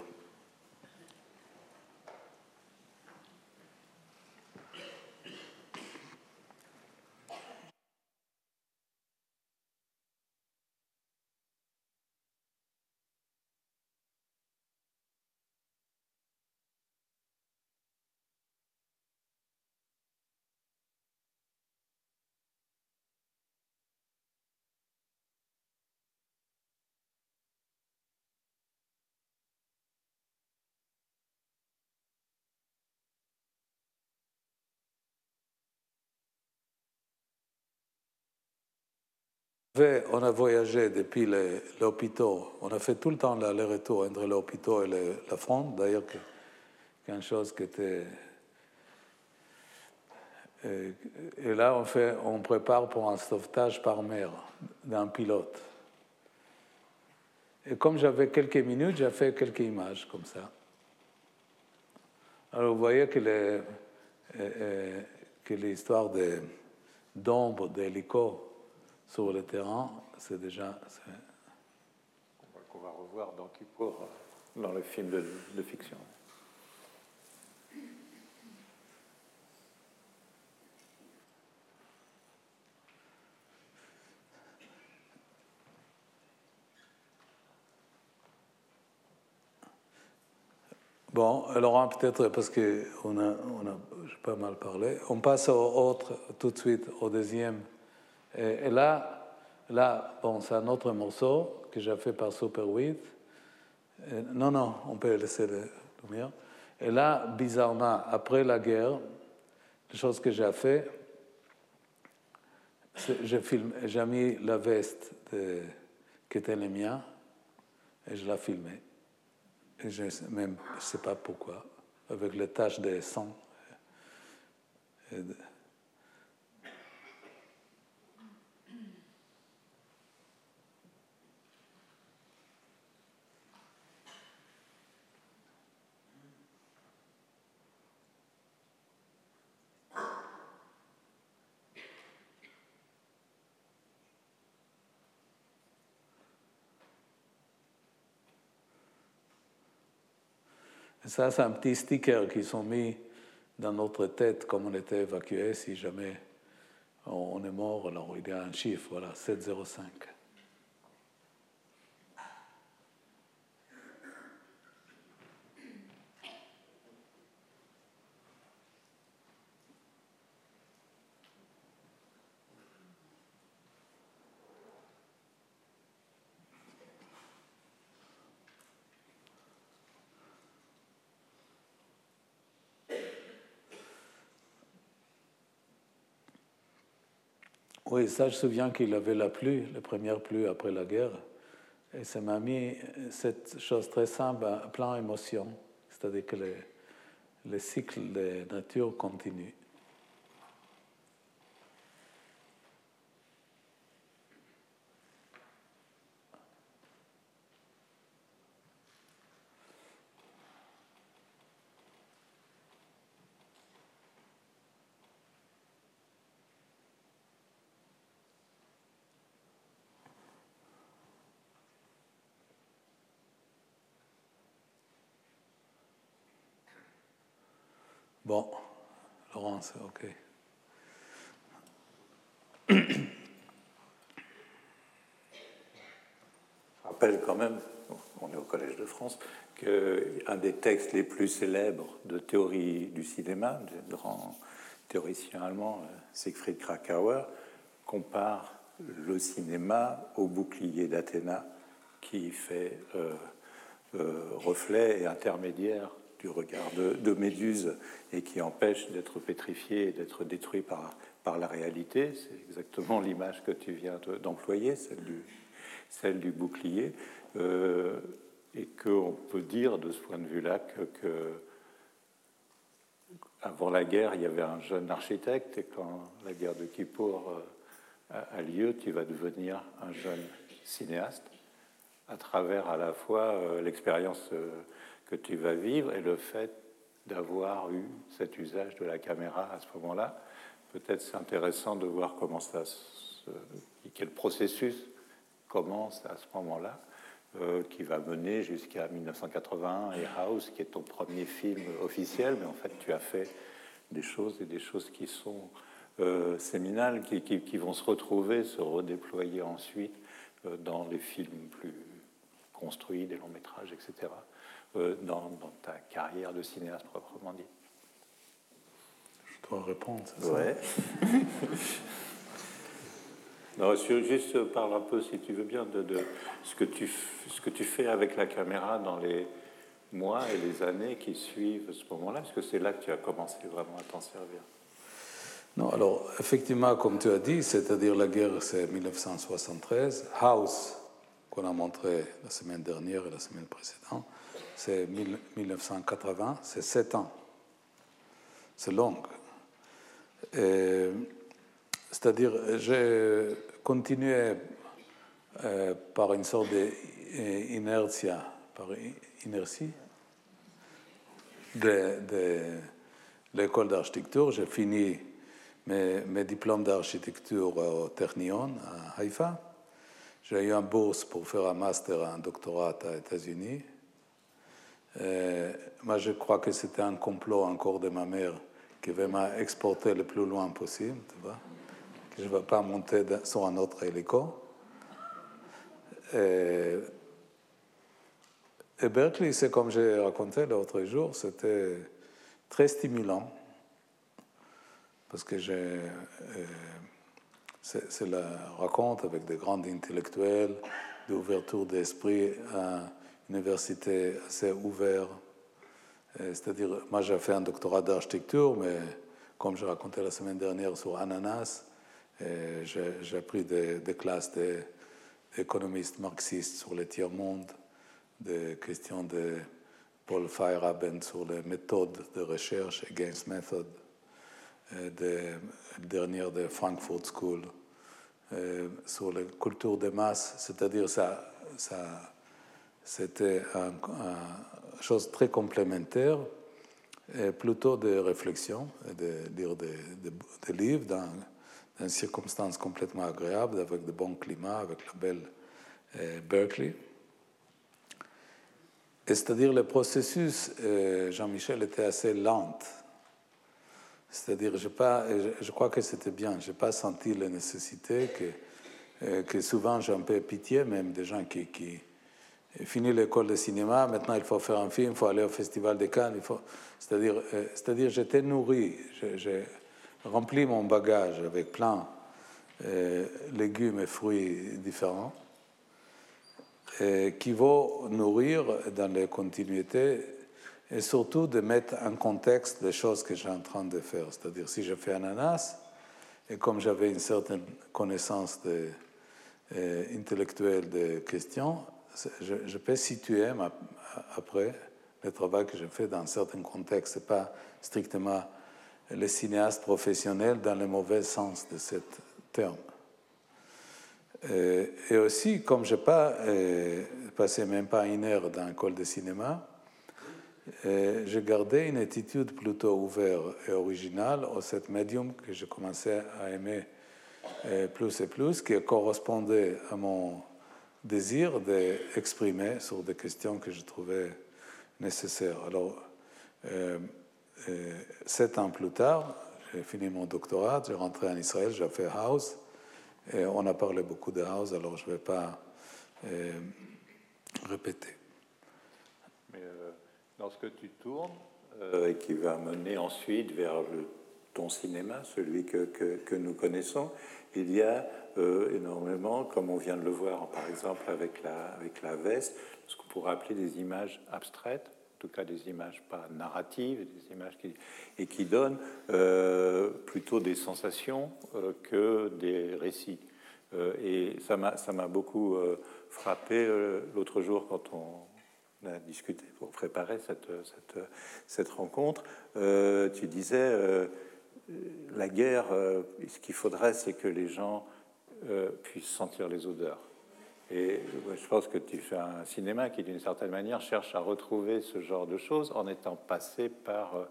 On a voyagé depuis l'hôpital. On a fait tout le temps l'aller-retour entre l'hôpital et la fronte. D'ailleurs, quelque chose qui était. Et là, on, fait, on prépare pour un sauvetage par mer d'un pilote. Et comme j'avais quelques minutes, j'ai fait quelques images comme ça. Alors vous voyez que, que l'histoire d'ombre d'hélico sur le terrain, c'est déjà. Qu'on va revoir dans Kippour, dans le film de, de fiction. Bon, alors peut-être parce qu'on a, on a pas mal parlé, on passe au autre tout de suite, au deuxième. Et, là, là bon, c'est un autre morceau que j'ai fait par Super 8. non, non, on peut laisser le lumière. Et là, bizarrement, après la guerre, la chose que j'ai fait, j'ai mis la veste qui était la mienne et je l'ai filmée. Et je ne même, sais pas pourquoi, avec les taches de sang. Ça, c'est un petit sticker qu'ils ont mis dans notre tête comme on était évacué si jamais on est mort. Alors il y a un chiffre, voilà, 705. Oui, ça, je me souviens qu'il avait la pluie, la première pluie après la guerre. Et ça m'a mis cette chose très simple, plein d'émotions. C'est-à-dire que le, le cycle de nature continue. Bon, Laurence, ok. Je rappelle quand même, on est au Collège de France, qu'un des textes les plus célèbres de théorie du cinéma, du grand théoricien allemand Siegfried Krakauer, compare le cinéma au bouclier d'Athéna qui fait euh, euh, reflet et intermédiaire du regard de, Méduse et qui empêche d'être pétrifié et d'être détruit par, par la réalité. C'est exactement l'image que tu viens d'employer, celle, du, celle du bouclier. Euh, et qu'on peut dire de ce point de vue-là que, avant la guerre, il y avait un jeune architecte, et quand la guerre de Kippour euh, a, lieu, tu vas devenir un jeune cinéaste à travers à la fois euh, l'expérience que tu vas vivre et le fait d'avoir eu cet usage de la caméra à ce moment-là. Peut-être c'est intéressant de voir comment ça se, quel processus commence à ce moment-là, euh, qui va mener jusqu'à 1981 et House, qui est ton premier film officiel, mais en fait tu as fait des choses et des choses qui sont euh, séminales, qui, vont se retrouver, se redéployer ensuite euh, dans les films plus construits, des longs métrages, etc. Euh, dans, ta carrière de cinéaste proprement dit Je dois répondre, c'est ça Ouais. non, juste parle un peu, si tu veux bien, de, de, ce, que tu, ce que tu fais avec la caméra dans les mois et les années qui suivent ce moment-là, parce que c'est là que tu as commencé vraiment à t'en servir. Non, alors effectivement, comme tu as dit, c'est-à-dire la guerre, c'est 1973. House, qu'on a montré la semaine dernière et la semaine précédente, c'est 1980, c'est sept ans. C'est long. C'est-à-dire, j'ai continué euh, par une sorte d'inertie, par inertie, de, de l'école d'architecture. J'ai fini mes, mes diplômes d'architecture au Technion à Haïfa. J'ai eu un bourse pour faire un master, un doctorat aux États-Unis. Euh, moi, je crois que c'était un complot encore de ma mère qui veut m'exporter le plus loin possible, tu vois, que je ne vais pas monter sur un autre hélico. Et, et Berkeley, c'est comme j'ai raconté l'autre jour, c'était très stimulant parce que j'ai, euh, c'est la raconte avec des grands intellectuels, d'ouverture d'esprit à université assez ouverte. Euh, c'est-à-dire, moi j'ai fait un doctorat d'architecture, mais comme je racontais la semaine dernière sur Ananas, euh, j'ai appris des, des classes d'économistes marxistes sur le tiers-monde, des questions de Paul Feyerabend sur les méthodes de recherche, Against Method, euh, de, dernière de Frankfurt School, sur la culture des masses, c'est-à-dire ça c'était une chose très complémentaire, et plutôt de réflexion, de lire des, des, livres dans, dans, circonstances complètement agréables, avec de bons climats, avec la belle euh, Berkeley. C'est-à-dire le processus, euh, Jean-Michel, était assez lent. C'est-à-dire, pas, je crois que c'était bien. Je n'ai pas senti la nécessité que, euh, que souvent j'ai un peu pitié, même des gens qui finissent l'école de cinéma, maintenant il faut faire un film, il faut aller au Festival de Cannes. C'est-à-dire, euh, j'étais nourri, j'ai rempli mon bagage avec plein de légumes et fruits différents qui vont nourrir dans les continuités et surtout de mettre en contexte les choses que j'ai en train de faire. C'est-à-dire, si je fais ananas, et comme j'avais une certaine connaissance de, euh, intellectuelle des questions, je, je, peux situer après le travail que je fais dans certains contextes. Ce n'est pas strictement les cinéastes professionnels dans le mauvais sens de ce terme. Euh, et aussi, comme je n'ai pas euh, passé même pas une heure dans l'école de cinéma, euh, j'ai gardé une attitude plutôt ouverte et originale au cet médium que je commençais à aimer plus et plus, qui correspondait à mon désir d'exprimer sur des questions que je trouvais nécessaires. Alors, sept ans plus tard, j'ai fini mon doctorat, j'ai rentré en Israël, j'ai fait House on a parlé beaucoup de House, alors je ne vais pas euh, répéter. Mais euh, lorsque tu tournes, euh, et qui va mener ensuite vers ton cinéma, celui que, que, nous connaissons, il y a énormément, comme on vient de le voir par exemple avec la, avec la veste, ce qu'on pourrait appeler des images abstraites, en tout cas des images pas narratives, des images et qui donnent euh, plutôt des sensations euh, que des récits. Euh, et ça m'a beaucoup frappé l'autre jour quand on a discuté pour préparer cette, cette, cette rencontre. tu disais, la guerre, ce qu'il faudrait, c'est que les gens puissent sentir les odeurs. Et je pense que tu fais un cinéma qui, d'une certaine manière, cherche à retrouver ce genre de choses en étant passé par euh,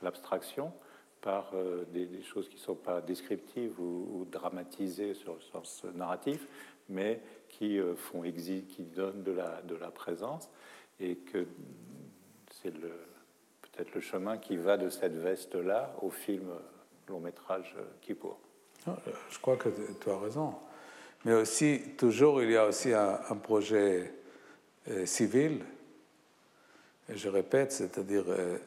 l'abstraction, par euh, des, choses qui ne sont pas descriptives ou, dramatisées sur le sens narratif, mais qui euh, font qui donnent de la, de la présence, et que c'est peut-être le chemin qui va de cette veste-là au film long métrage Kippour. Ah, je crois que tu as raison. Mais aussi, toujours, il y a aussi un, projet euh, civil. Et je répète, c'est-à-dire, euh,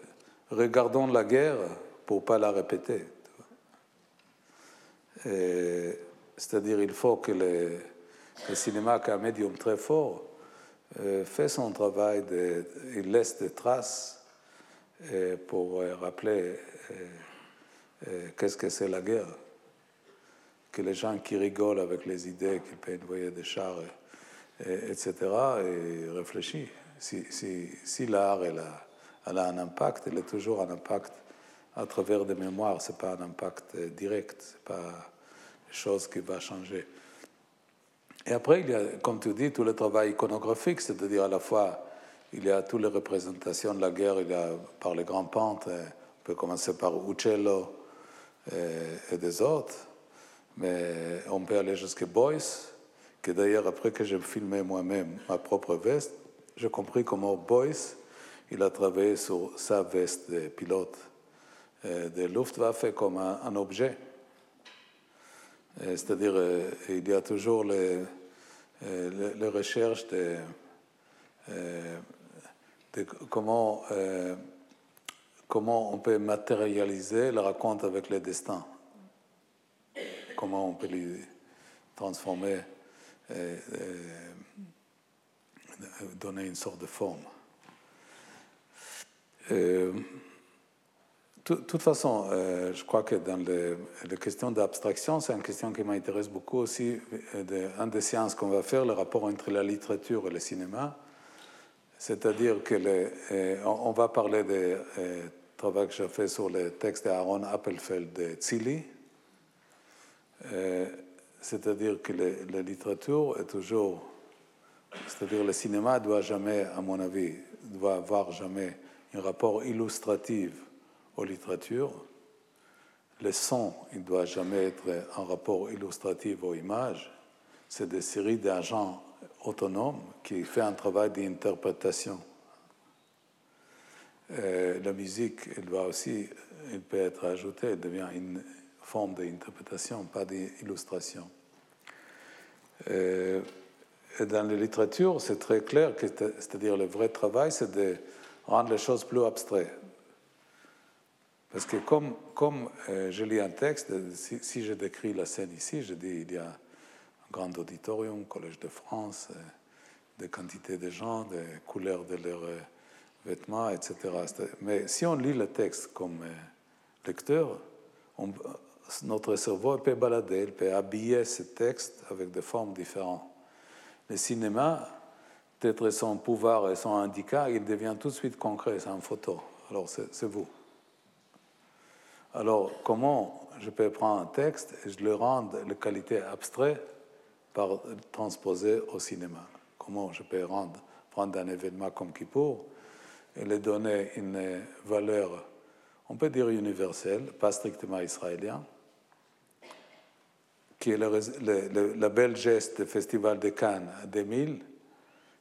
regardons la guerre pour pas la répéter. C'est-à-dire, il faut que le, cinéma, qui est un médium très fort, euh, fait son travail, il laisse des traces pour rappeler qu'est-ce que c'est la guerre? Que les gens qui rigolent avec les idées qu'ils peuvent envoyer des chars, etc., et réfléchissent. Si, si, si l'art a, a, un impact, il est toujours un impact à travers des mémoires, ce n'est pas un impact direct, ce n'est pas une chose qui va changer. Et après, il y a, comme tu dis, tout le travail iconographique, c'est-à-dire à la fois, il y a toutes les représentations de la guerre, il y a par les grands peintres, on peut commencer par Uccello, et, des autres. Mais on peut aller jusqu'à Boyce, que d'ailleurs, après que j'ai filmé moi-même ma propre veste, j'ai compris comment Boyce, il a travaillé sur sa veste de pilote de Luftwaffe comme un, objet. C'est-à-dire, il y a toujours les, les, recherches de comment comment on peut matérialiser le raconte avec le destin, comment on peut lui transformer, donner une sorte de forme? De toute façon, euh, je crois que dans les, questions d'abstraction, c'est une question qui m'intéresse beaucoup aussi. De, un des séances qu'on va faire, le rapport entre la littérature et le cinéma. C'est-à-dire que euh, on va parler des euh, travail que j'ai fait sur le texte d'Aaron Appelfeld de Zilli. Euh, c'est-à-dire que la littérature est toujours, c'est-à-dire le cinéma doit jamais, à mon avis, doit avoir jamais un rapport illustratif aux littératures. Le son, il ne doit jamais être un rapport illustratif aux images. C'est des séries d'agents autonomes qui font un travail d'interprétation. Euh, la musique, elle doit aussi, elle peut être ajoutée, elle devient une forme d'interprétation, pas d'illustration. Euh, dans la littérature, c'est très clair c'est-à-dire le vrai travail, c'est de rendre les choses plus abstraites. Parce que comme, comme euh, je lis un texte, si, je décris la scène ici, je dis il y a un grand auditorium, Collège de France, des quantités de gens, des couleurs de leur vêtements, etc. Mais si on lit le texte comme euh, lecteur, notre cerveau peut balader, il peut habiller ce texte avec des formes différentes. Le cinéma, peut-être son pouvoir et son handicap, il devient tout de suite concret, c'est une photo. Alors c'est vous. Alors comment je peux prendre un texte et je le rendre de qualité abstraite par transposer au cinéma? Comment je peux rendre, prendre un événement comme Kippour lui donner une valeur, on peut dire universelle, pas strictement israélienne, qui est le, bel geste du Festival de Cannes en 2000,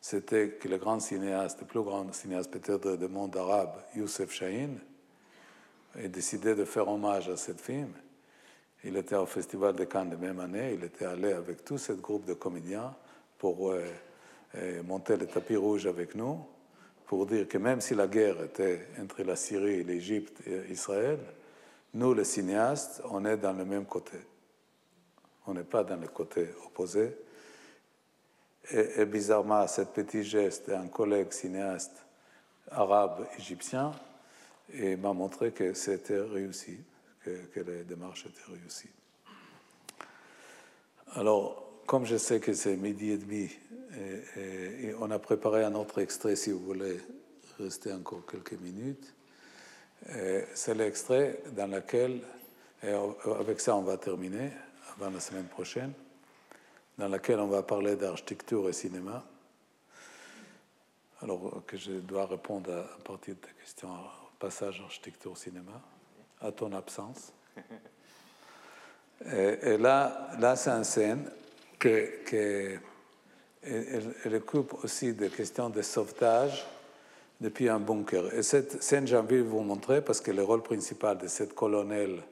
c'était que le grand cinéaste, le plus grand cinéaste peut-être du monde arabe, Youssef Chahine, ait décidé de faire hommage à ce film. Il était au Festival de Cannes la même année, il était allé avec tout ce groupe de comédiens pour euh, euh, monter le tapis rouge avec nous pour dire que même si la guerre était entre la Syrie, l'Égypte et Israël, nous, les cinéastes, on est dans le même côté. On n'est pas dans le côté opposé. Et, bizarrement, ce petit geste d'un collègue cinéaste arabe égyptien m'a montré que c'était réussi, que, que les démarches étaient réussies. Alors, comme je sais que c'est midi et demi, et, on a préparé un autre extrait si vous voulez rester encore quelques minutes. C'est l'extrait dans lequel, et avec ça on va terminer avant la semaine prochaine, dans lequel on va parler d'architecture et cinéma. Alors que je dois répondre à, partir de ta question, passage architecture-cinéma, à ton absence. Et, là, là c'est une scène que, que elle, coupe aussi des questions de sauvetage depuis un bunker. Et cette scène, j'ai envie de vous montrer parce que le rôle principal de cette colonelle,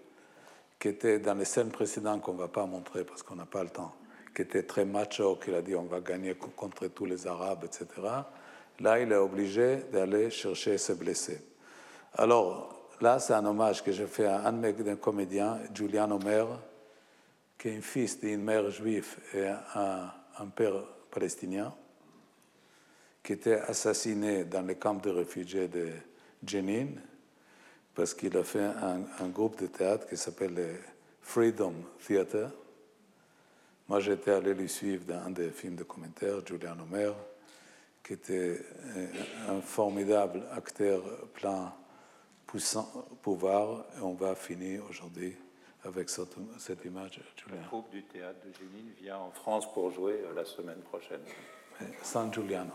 qui était dans les scènes précédentes qu'on ne va pas montrer parce qu'on n'a pas le temps, qui était très macho, qui a dit on va gagner contre tous les Arabes, etc. Là, il est obligé d'aller chercher ses blessés. Alors, là, c'est un hommage que j'ai fait à un de mes comédiens, Julian Omer, qui est un fils d'une mère juive et un, père palestinien qui était assassiné dans le camp de réfugiés de Jenin parce qu'il a fait un, groupe de théâtre qui s'appelle le Freedom Theater. Moi, j'étais allé lui suivre dans un des films de commentaires, Julian Omer, qui était un formidable acteur plein puissant, pouvoir. Et on va finir aujourd'hui avec cette, cette image. Le groupe du théâtre de Génine vient en France pour jouer euh, la semaine prochaine. San Giuliano.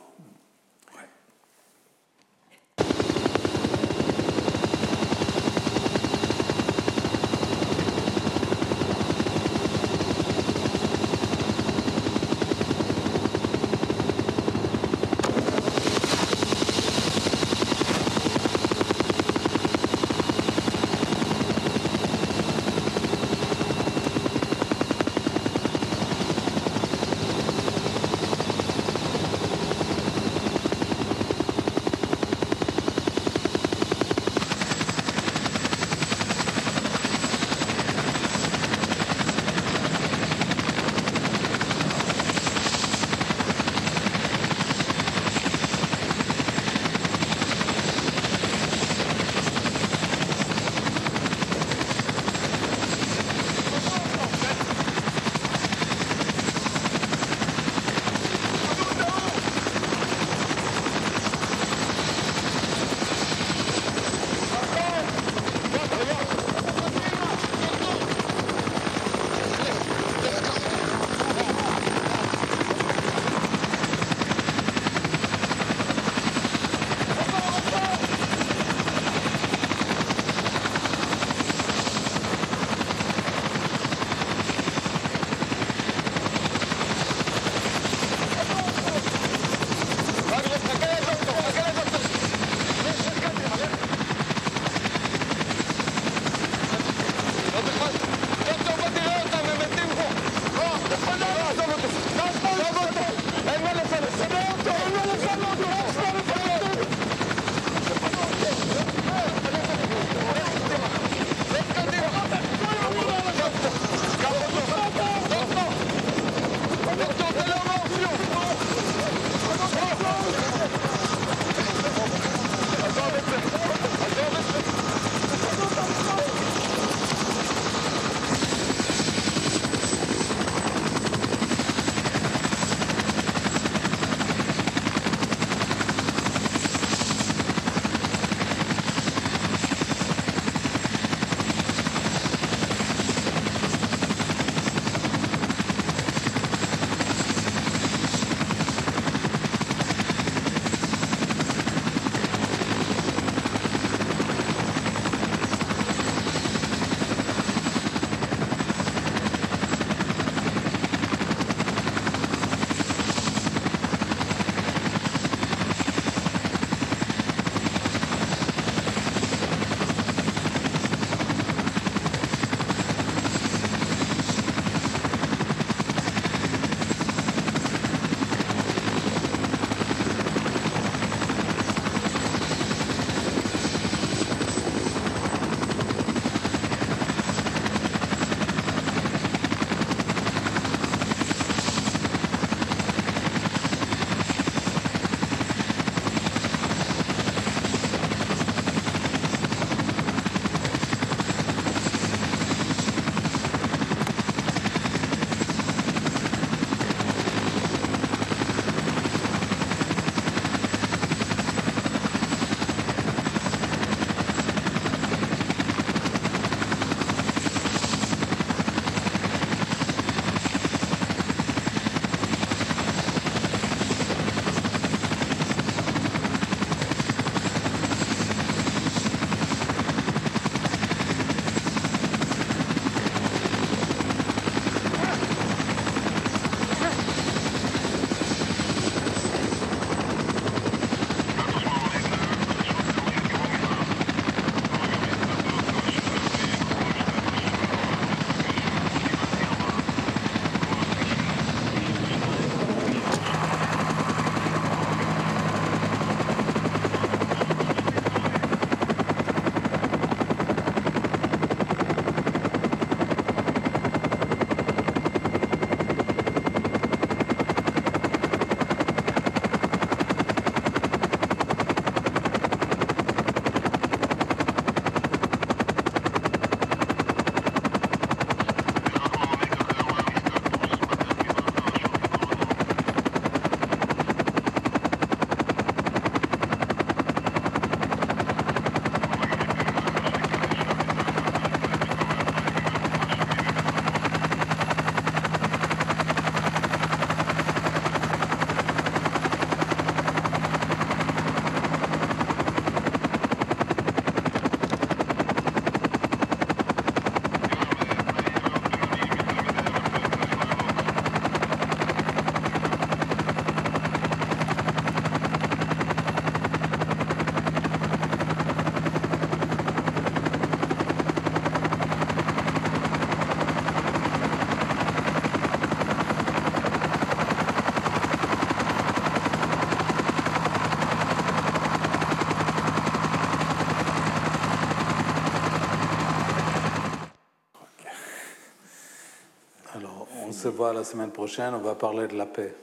Voit la semaine prochaine, on va parler de la paix.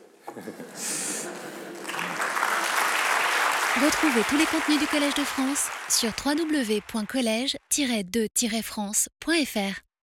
Retrouvez tous les contenus du Collège de France sur www.colège-2-france.fr.